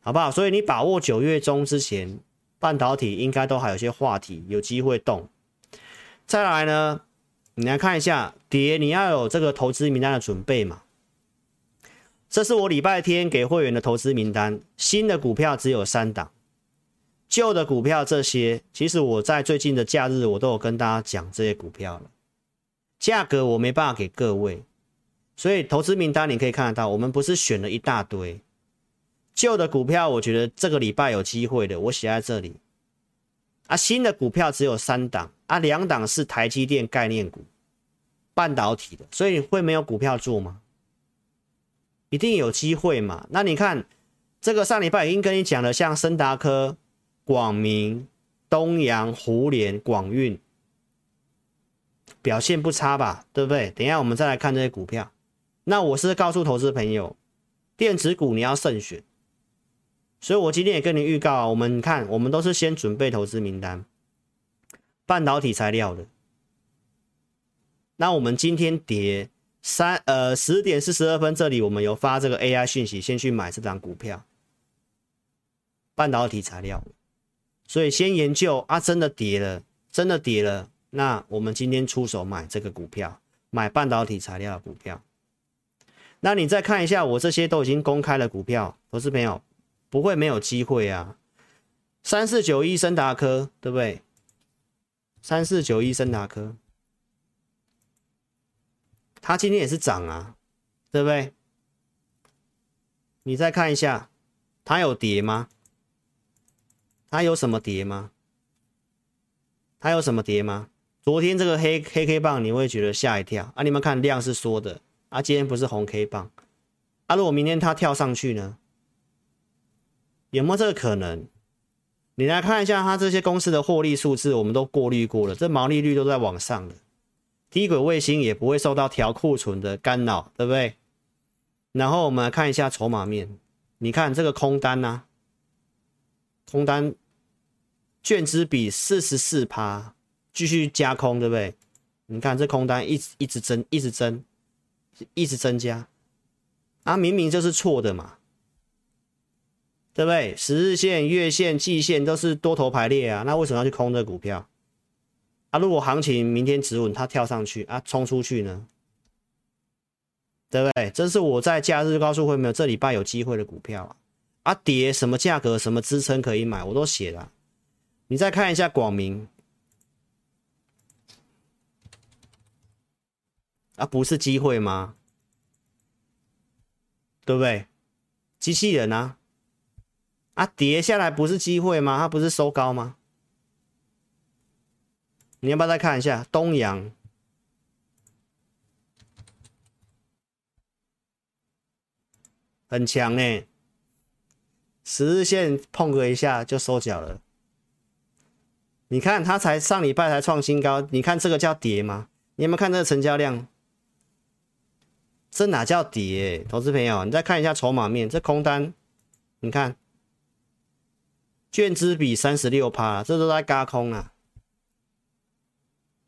好不好？所以你把握九月中之前，半导体应该都还有些话题，有机会动。再来呢，你来看一下跌，你要有这个投资名单的准备嘛。这是我礼拜天给会员的投资名单，新的股票只有三档，旧的股票这些，其实我在最近的假日我都有跟大家讲这些股票了，价格我没办法给各位，所以投资名单你可以看得到，我们不是选了一大堆，旧的股票我觉得这个礼拜有机会的，我写在这里，啊，新的股票只有三档，啊，两档是台积电概念股，半导体的，所以会没有股票做吗？一定有机会嘛？那你看，这个上礼拜已经跟你讲了，像森达科、广明、东阳、胡连、广运表现不差吧？对不对？等一下我们再来看这些股票。那我是告诉投资朋友，电子股你要慎选。所以我今天也跟你预告，我们看，我们都是先准备投资名单，半导体材料的。那我们今天跌。三呃十点四十二分，这里我们有发这个 AI 讯息，先去买这档股票，半导体材料，所以先研究啊，真的跌了，真的跌了，那我们今天出手买这个股票，买半导体材料的股票。那你再看一下，我这些都已经公开了股票，投资朋友不会没有机会啊。三四九一升达科，对不对？三四九一升达科。它今天也是涨啊，对不对？你再看一下，它有跌吗？它有什么跌吗？它有什么跌吗？昨天这个黑黑 K 棒，你会觉得吓一跳啊！你们看量是缩的啊，今天不是红 K 棒啊？如果明天它跳上去呢？有没有这个可能？你来看一下它这些公司的获利数字，我们都过滤过了，这毛利率都在往上的，低轨卫星也不会受到调库存的干扰，对不对？然后我们来看一下筹码面，你看这个空单呐、啊，空单券资比四十四趴，继续加空，对不对？你看这空单一直一直增，一直增，一直增加，啊，明明就是错的嘛。对不对？十日线、月线、季线都是多头排列啊，那为什么要去空这股票？啊，如果行情明天止稳，它跳上去啊，冲出去呢？对不对？这是我在假日告诉会没有，这礼拜有机会的股票啊，啊跌什么价格、什么支撑可以买，我都写了。你再看一下广明，啊，不是机会吗？对不对？机器人啊。啊，跌下来不是机会吗？它不是收高吗？你要不要再看一下东阳？很强哎，十日线碰个一下就收脚了。你看它才上礼拜才创新高，你看这个叫跌吗？你有没有看这个成交量？这哪叫跌？投资朋友，你再看一下筹码面，这空单，你看。券资比三十六趴，这都在轧空啊！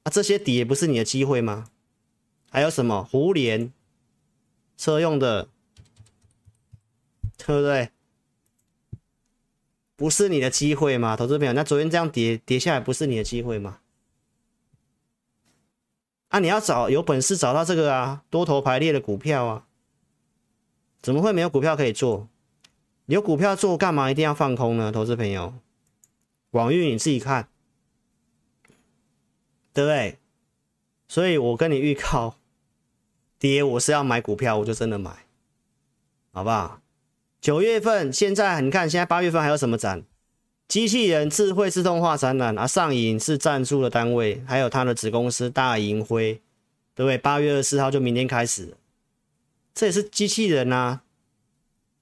啊，这些底也不是你的机会吗？还有什么胡连车用的，对不对？不是你的机会吗？投资朋友，那昨天这样跌跌下来，不是你的机会吗？啊，你要找有本事找到这个啊，多头排列的股票啊，怎么会没有股票可以做？有股票做干嘛一定要放空呢？投资朋友，广运你自己看，对不对？所以我跟你预告，跌我是要买股票，我就真的买，好不好？九月份现在你看，现在八月份还有什么展？机器人智慧自动化展览啊，上影是赞助的单位，还有他的子公司大银辉，对不对？八月二十四号就明天开始，这也是机器人啊。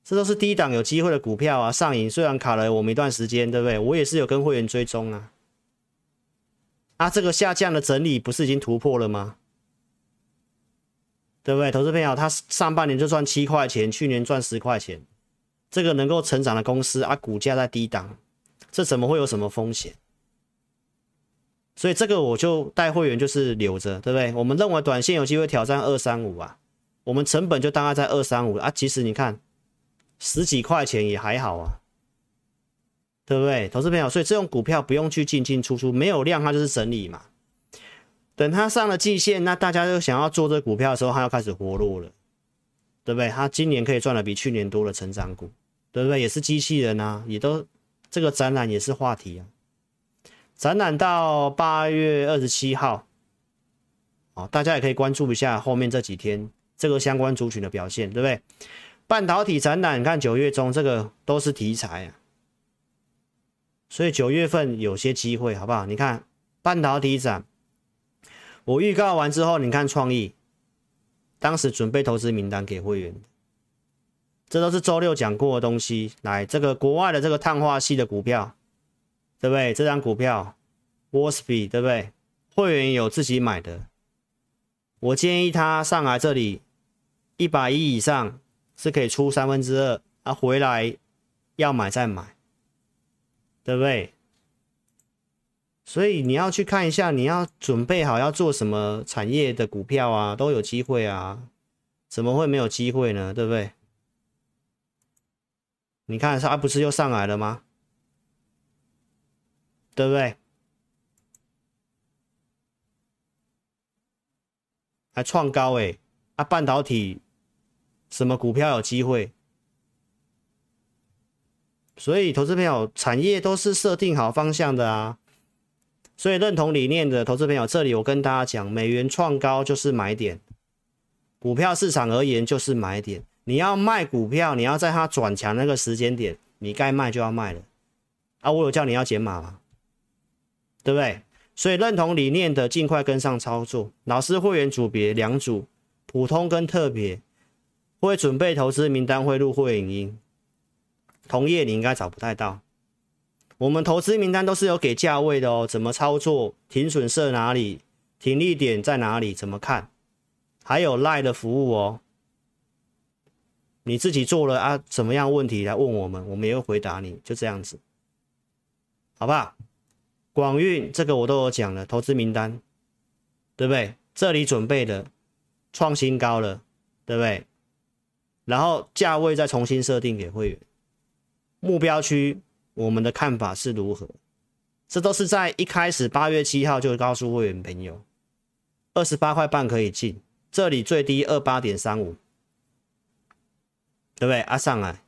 这都是低档有机会的股票啊！上影虽然卡了我们一段时间，对不对？我也是有跟会员追踪啊。啊，这个下降的整理不是已经突破了吗？对不对？投资朋友，他上半年就赚七块钱，去年赚十块钱，这个能够成长的公司啊，股价在低档，这怎么会有什么风险？所以这个我就带会员就是留着，对不对？我们认为短线有机会挑战二三五啊，我们成本就大概在二三五啊。其实你看。十几块钱也还好啊，对不对？投资朋友，所以这种股票不用去进进出出，没有量它就是整理嘛。等它上了季线，那大家就想要做这股票的时候，它要开始活络了，对不对？它今年可以赚的比去年多的成长股，对不对？也是机器人啊，也都这个展览也是话题啊。展览到八月二十七号，哦，大家也可以关注一下后面这几天这个相关族群的表现，对不对？半导体展览，你看九月中这个都是题材啊，所以九月份有些机会，好不好？你看半导体展，我预告完之后，你看创意，当时准备投资名单给会员，这都是周六讲过的东西。来，这个国外的这个碳化系的股票，对不对？这张股票 worspy 对不对？会员有自己买的，我建议他上来这里一百亿以上。是可以出三分之二啊，回来要买再买，对不对？所以你要去看一下，你要准备好要做什么产业的股票啊，都有机会啊，怎么会没有机会呢？对不对？你看它不是又上来了吗？对不对？还创高哎，啊，半导体。什么股票有机会？所以投资朋友，产业都是设定好方向的啊。所以认同理念的投资朋友，这里我跟大家讲，美元创高就是买点，股票市场而言就是买点。你要卖股票，你要在它转强那个时间点，你该卖就要卖了。啊，我有叫你要减码吗？对不对？所以认同理念的尽快跟上操作。老师会员组别两组，普通跟特别，会准备投资名单会录会影音。同业你应该找不太到。我们投资名单都是有给价位的哦，怎么操作？停损设哪里？停利点在哪里？怎么看？还有赖的服务哦。你自己做了啊？怎么样问题来问我们，我们也会回答你，就这样子，好不好？广运这个我都有讲了，投资名单，对不对？这里准备的创新高了，对不对？然后价位再重新设定给会员，目标区我们的看法是如何？这都是在一开始八月七号就告诉会员朋友，二十八块半可以进，这里最低二八点三五。对不对？啊，上来，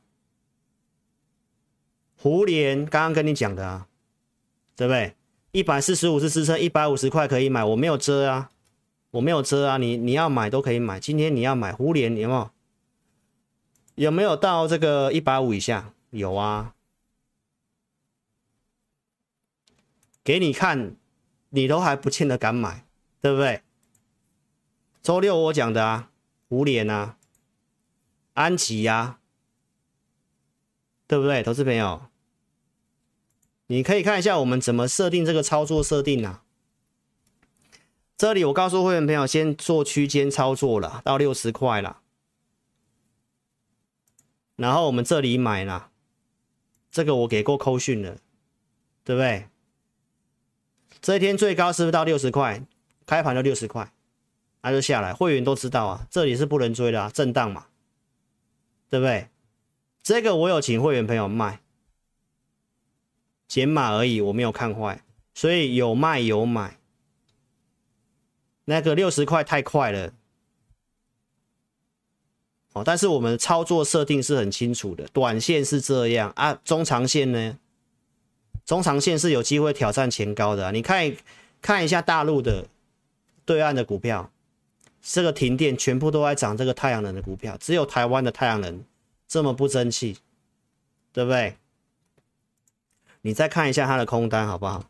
胡莲刚刚跟你讲的啊，对不对？一百四十五是支撑，一百五十块可以买，我没有遮啊，我没有遮啊，你你要买都可以买。今天你要买胡莲，有没有？有没有到这个一百五以下？有啊，给你看，你都还不见得敢买，对不对？周六我讲的啊，五连啊。安吉呀、对不对，投资朋友？你可以看一下我们怎么设定这个操作设定啊。这里我告诉会员朋友，先做区间操作了，到六十块了。然后我们这里买了，这个我给过扣讯了，对不对？这一天最高是不是到六十块？开盘就六十块，那就下来。会员都知道啊，这里是不能追的啊，震荡嘛。对不对？这个我有请会员朋友卖，减码而已，我没有看坏，所以有卖有买。那个六十块太快了，哦，但是我们操作设定是很清楚的，短线是这样啊，中长线呢？中长线是有机会挑战前高的，你看看一下大陆的对岸的股票。这个停电全部都在涨，这个太阳能的股票，只有台湾的太阳能这么不争气，对不对？你再看一下它的空单好不好？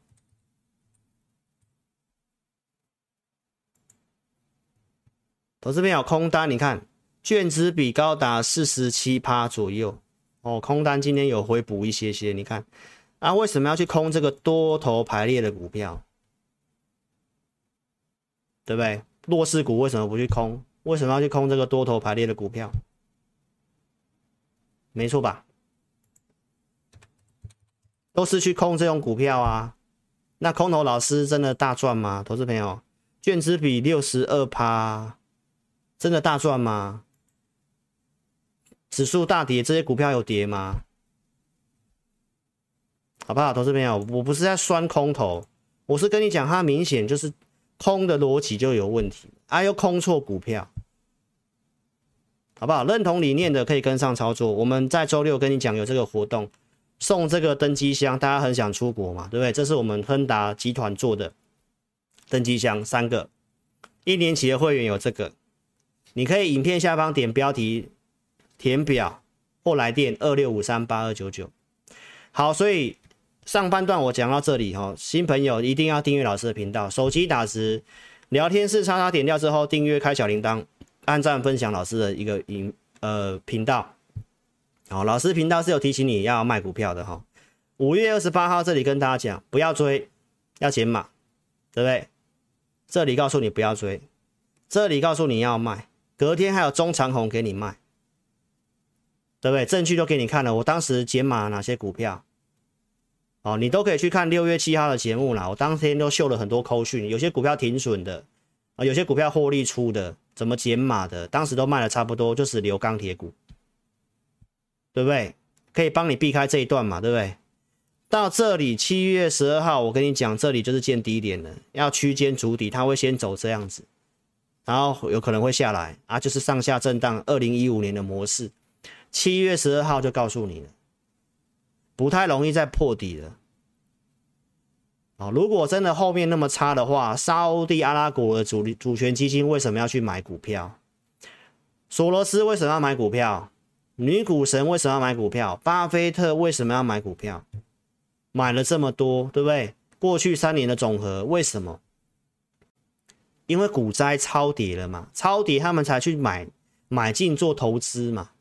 投资朋友空单，你看券资比高达四十七趴左右哦，空单今天有回补一些些，你看啊，为什么要去空这个多头排列的股票？对不对？弱势股为什么不去空？为什么要去空这个多头排列的股票？没错吧？都是去空这种股票啊。那空头老师真的大赚吗？投资朋友，券资比六十二趴，真的大赚吗？指数大跌，这些股票有跌吗？好不好，投资朋友？我不是在酸空头，我是跟你讲，它明显就是。空的逻辑就有问题，啊，又空错股票，好不好？认同理念的可以跟上操作。我们在周六跟你讲有这个活动，送这个登机箱，大家很想出国嘛，对不对？这是我们亨达集团做的登机箱，三个，一年期的会员有这个，你可以影片下方点标题填表或来电二六五三八二九九。好，所以。上半段我讲到这里哈，新朋友一定要订阅老师的频道，手机打字聊天室叉叉点掉之后订阅开小铃铛，按赞分享老师的一个影呃频道。好，老师频道是有提醒你要卖股票的哈。五月二十八号这里跟大家讲，不要追，要减码，对不对？这里告诉你不要追，这里告诉你要卖，隔天还有中长红给你卖，对不对？证据都给你看了，我当时减码哪些股票。哦，你都可以去看六月七号的节目啦。我当天都秀了很多扣讯，有些股票停损的啊，有些股票获利出的，怎么减码的，当时都卖的差不多，就是留钢铁股，对不对？可以帮你避开这一段嘛，对不对？到这里七月十二号，我跟你讲，这里就是见低点了，要区间筑底，它会先走这样子，然后有可能会下来啊，就是上下震荡，二零一五年的模式。七月十二号就告诉你了。不太容易再破底了。哦，如果真的后面那么差的话，沙乌地阿拉伯的主主权基金为什么要去买股票？索罗斯为什么要买股票？女股神为什么要买股票？巴菲特为什么要买股票？买了这么多，对不对？过去三年的总和，为什么？因为股灾超跌了嘛，超跌他们才去买买进做投资嘛。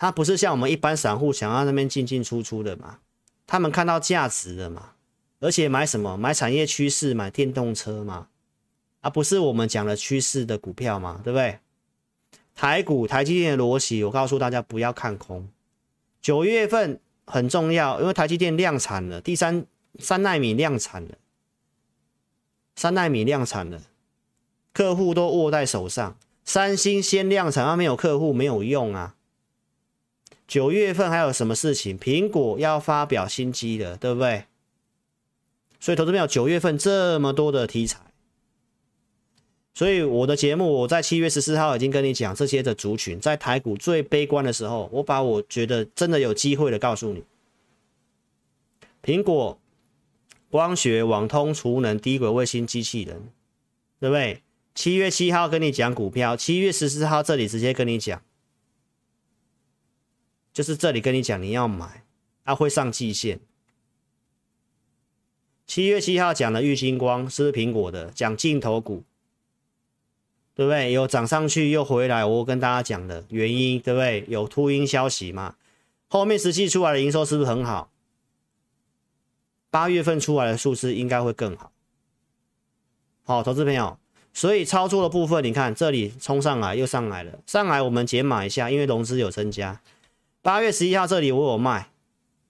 他不是像我们一般散户想要那边进进出出的嘛，他们看到价值了嘛。而且买什么？买产业趋势，买电动车嘛，而、不是我们讲的趋势的股票嘛，对不对？台股台积电的逻辑，我告诉大家不要看空。九月份很重要，因为台积电量产了，第三三奈米量产了，三奈米量产了，客户都握在手上。三星先量产，它没有客户没有用啊。九月份还有什么事情？苹果要发表新机了，对不对？所以，投资朋友，九月份这么多的题材，所以我的节目我在七月十四号已经跟你讲这些的族群，在台股最悲观的时候，我把我觉得真的有机会的告诉你：苹果、光学、网通、储能、低轨卫星、机器人，对不对？七月七号跟你讲股票，七月十四号这里直接跟你讲，就是这里跟你讲你要买，它会上季线。七月七号讲的玉星光是不是苹果的？讲镜头股，对不对？有涨上去又回来，我跟大家讲的原因，对不对？有秃鹰消息嘛？后面实际出来的营收是不是很好？八月份出来的数字应该会更好。好，投资朋友，所以操作的部分，你看这里冲上来又上来了，上来我们减码一下，因为融资有增加。八月十一号这里我有卖，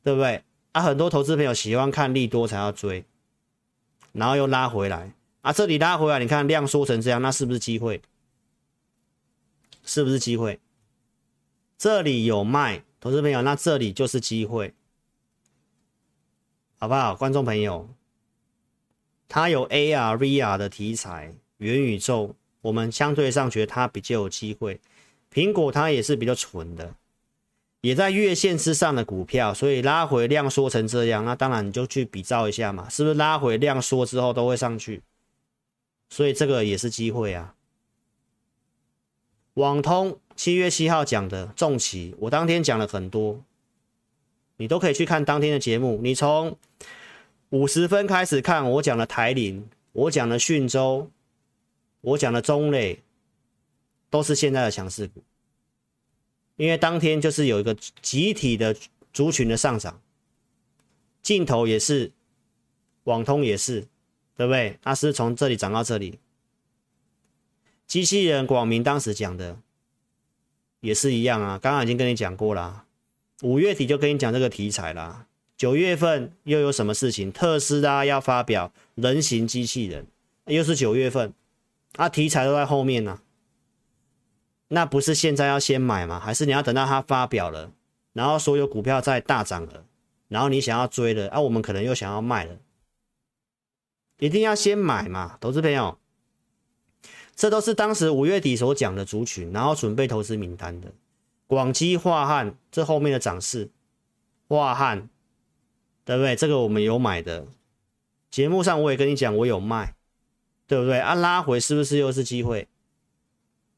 对不对？啊，很多投资朋友喜欢看利多才要追。然后又拉回来啊！这里拉回来，你看量缩成这样，那是不是机会？是不是机会？这里有卖，投资朋友，那这里就是机会，好不好？观众朋友，它有 AR、VR 的题材，元宇宙，我们相对上觉得它比较有机会。苹果它也是比较纯的。也在月线之上的股票，所以拉回量缩成这样，那当然你就去比照一下嘛，是不是拉回量缩之后都会上去？所以这个也是机会啊。网通七月七号讲的重骑，我当天讲了很多，你都可以去看当天的节目。你从五十分开始看，我讲的台铃，我讲的讯州，我讲的中磊，都是现在的强势股。因为当天就是有一个集体的族群的上涨，镜头也是，网通也是，对不对？它是从这里涨到这里。机器人广明当时讲的也是一样啊，刚刚已经跟你讲过了，五月底就跟你讲这个题材啦。九月份又有什么事情？特斯拉要发表人形机器人，又是九月份，啊，题材都在后面呢、那不是现在要先买吗？还是你要等到它发表了，然后所有股票在大涨了，然后你想要追了，啊，我们可能又想要卖了，一定要先买嘛，投资朋友，这都是当时五月底所讲的族群，然后准备投资名单的，广基、化汉，这后面的涨势，化汉，对不对？这个我们有买的，节目上我也跟你讲，我有卖，对不对？啊，拉回是不是又是机会？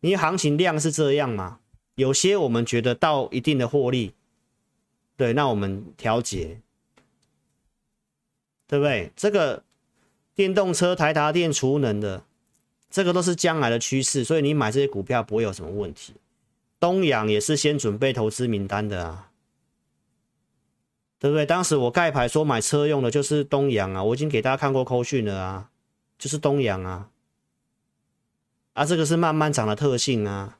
你行情量是这样吗？有些我们觉得到一定的获利，对，那我们调节，对不对？这个电动车、台达电、储能的，这个都是将来的趋势，所以你买这些股票不会有什么问题。东阳也是先准备投资名单的啊，对不对？当时我盖牌说买车用的就是东阳啊，我已经给大家看过扣讯了啊，就是东阳啊。啊，这个是慢慢涨的特性啊，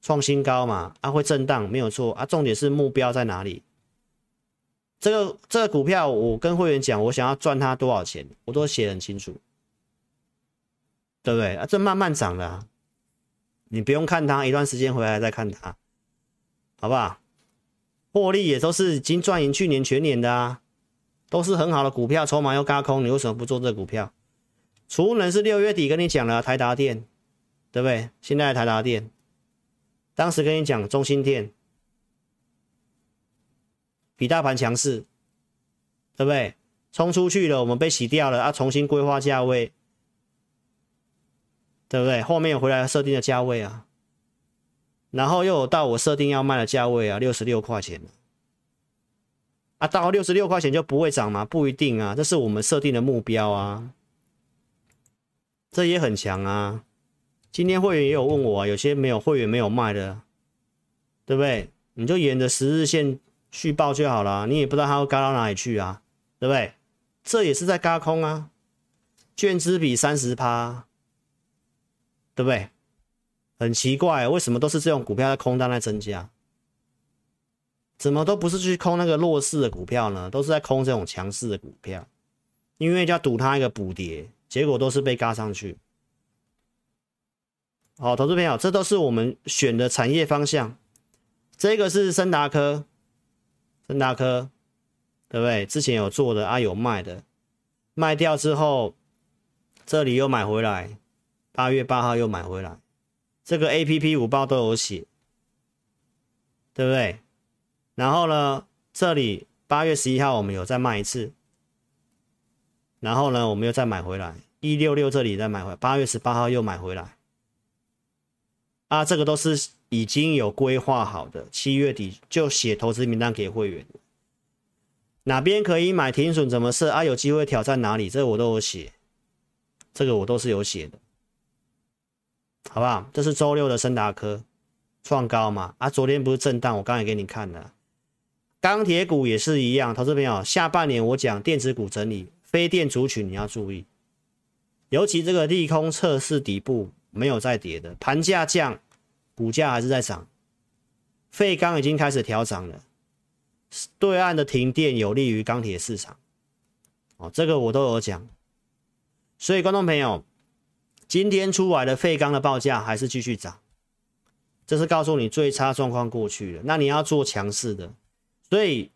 创新高嘛，啊会震荡没有错啊，重点是目标在哪里？这个这个股票我跟会员讲，我想要赚它多少钱，我都写很清楚，对不对啊？这慢慢涨的啊，你不用看它，一段时间回来再看它，好不好？获利也都是已经赚赢去年全年的啊，都是很好的股票，筹码又轧空，你为什么不做这股票？储能是六月底跟你讲了，台达电。对不对？现在的台达电，当时跟你讲中心电比大盘强势，对不对？冲出去了，我们被洗掉了啊！重新规划价位，对不对？后面回来设定的价位啊，然后又有到我设定要卖的价位啊，六十六块钱啊，到六十六块钱就不会涨吗？不一定啊，这是我们设定的目标啊，这也很强啊。今天会员也有问我啊，有些没有会员没有卖的，对不对？你就沿着十日线续报就好了，你也不知道它会轧到哪里去啊，对不对？这也是在轧空啊，券资比三十趴，对不对？很奇怪，为什么都是这种股票的空单在增加？怎么都不是去空那个弱势的股票呢？都是在空这种强势的股票，因为要赌它一个补跌，结果都是被嘎上去。好，投资朋友，这都是我们选的产业方向。这个是升达科，升达科，对不对？之前有做的啊，有卖的，卖掉之后，这里又买回来，八月八号又买回来。这个 APP 五报都有写，对不对？然后呢，这里八月十一号我们有再卖一次，然后呢，我们又再买回来，一六六这里再买回来，八月十八号又买回来。啊，这个都是已经有规划好的，七月底就写投资名单给会员。哪边可以买停损怎么设啊？有机会挑战哪里？这个我都有写，这个我都是有写的，好不好？这是周六的升达科创高嘛？啊，昨天不是震荡？我刚才给你看了，钢铁股也是一样。投资朋友，下半年我讲电子股整理，非电族群你要注意，尤其这个利空测试底部。没有再跌的，盘价降，股价还是在涨。废钢已经开始调涨了，对岸的停电有利于钢铁市场。哦，这个我都有讲。所以观众朋友，今天出来的废钢的报价还是继续涨，这是告诉你最差状况过去了。那你要做强势的，所以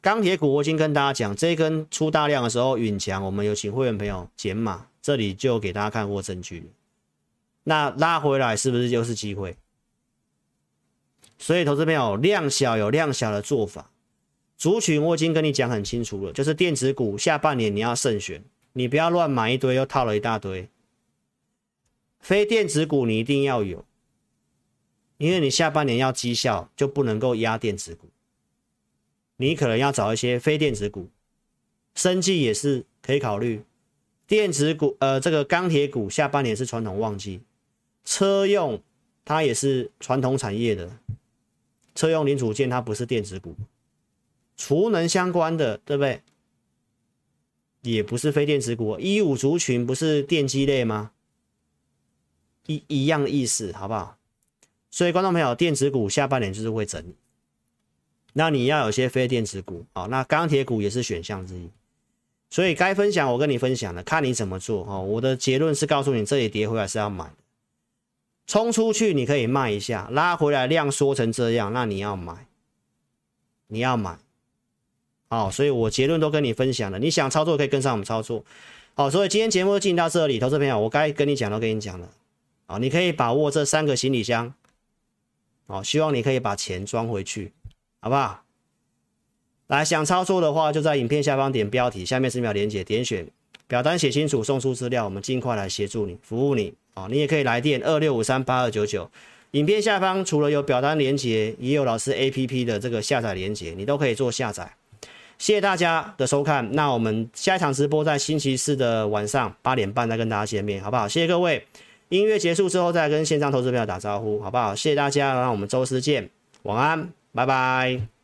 钢铁股我已经跟大家讲，这一根出大量的时候，允强我们有请会员朋友减码，这里就给大家看过证据了。那拉回来是不是就是机会？所以投资朋友，量小有量小的做法，族群我已经跟你讲很清楚了，就是电子股下半年你要慎选，你不要乱买一堆又套了一大堆。非电子股你一定要有，因为你下半年要绩效就不能够压电子股，你可能要找一些非电子股，生计也是可以考虑。电子股呃，这个钢铁股下半年是传统旺季。车用它也是传统产业的，车用零组件它不是电子股，储能相关的对不对？也不是非电子股，一五族群不是电机类吗？一一样意思，好不好？所以观众朋友，电子股下半年就是会整理，那你要有些非电子股，好，那钢铁股也是选项之一。所以该分享我跟你分享的，看你怎么做哦。我的结论是告诉你，这里跌回来是要买的。冲出去你可以卖一下，拉回来量缩成这样，那你要买，你要买，好，所以我结论都跟你分享了，你想操作可以跟上我们操作，好，所以今天节目就进到这里，投资朋友，我该跟你讲都跟你讲了，好，你可以把握这三个行李箱，好，希望你可以把钱装回去，好不好？来，想操作的话，就在影片下方点标题，下面是秒连接，点选表单写清楚，送出资料，我们尽快来协助你，服务你。哦，你也可以来电二六五三八二九九，影片下方除了有表单连接，也有老师 APP 的这个下载连接，你都可以做下载。谢谢大家的收看，那我们下一场直播在星期四的晚上八点半再跟大家见面，好不好？谢谢各位，音乐结束之后再跟线上投资朋友打招呼，好不好？谢谢大家，让我们周四见，晚安，拜拜。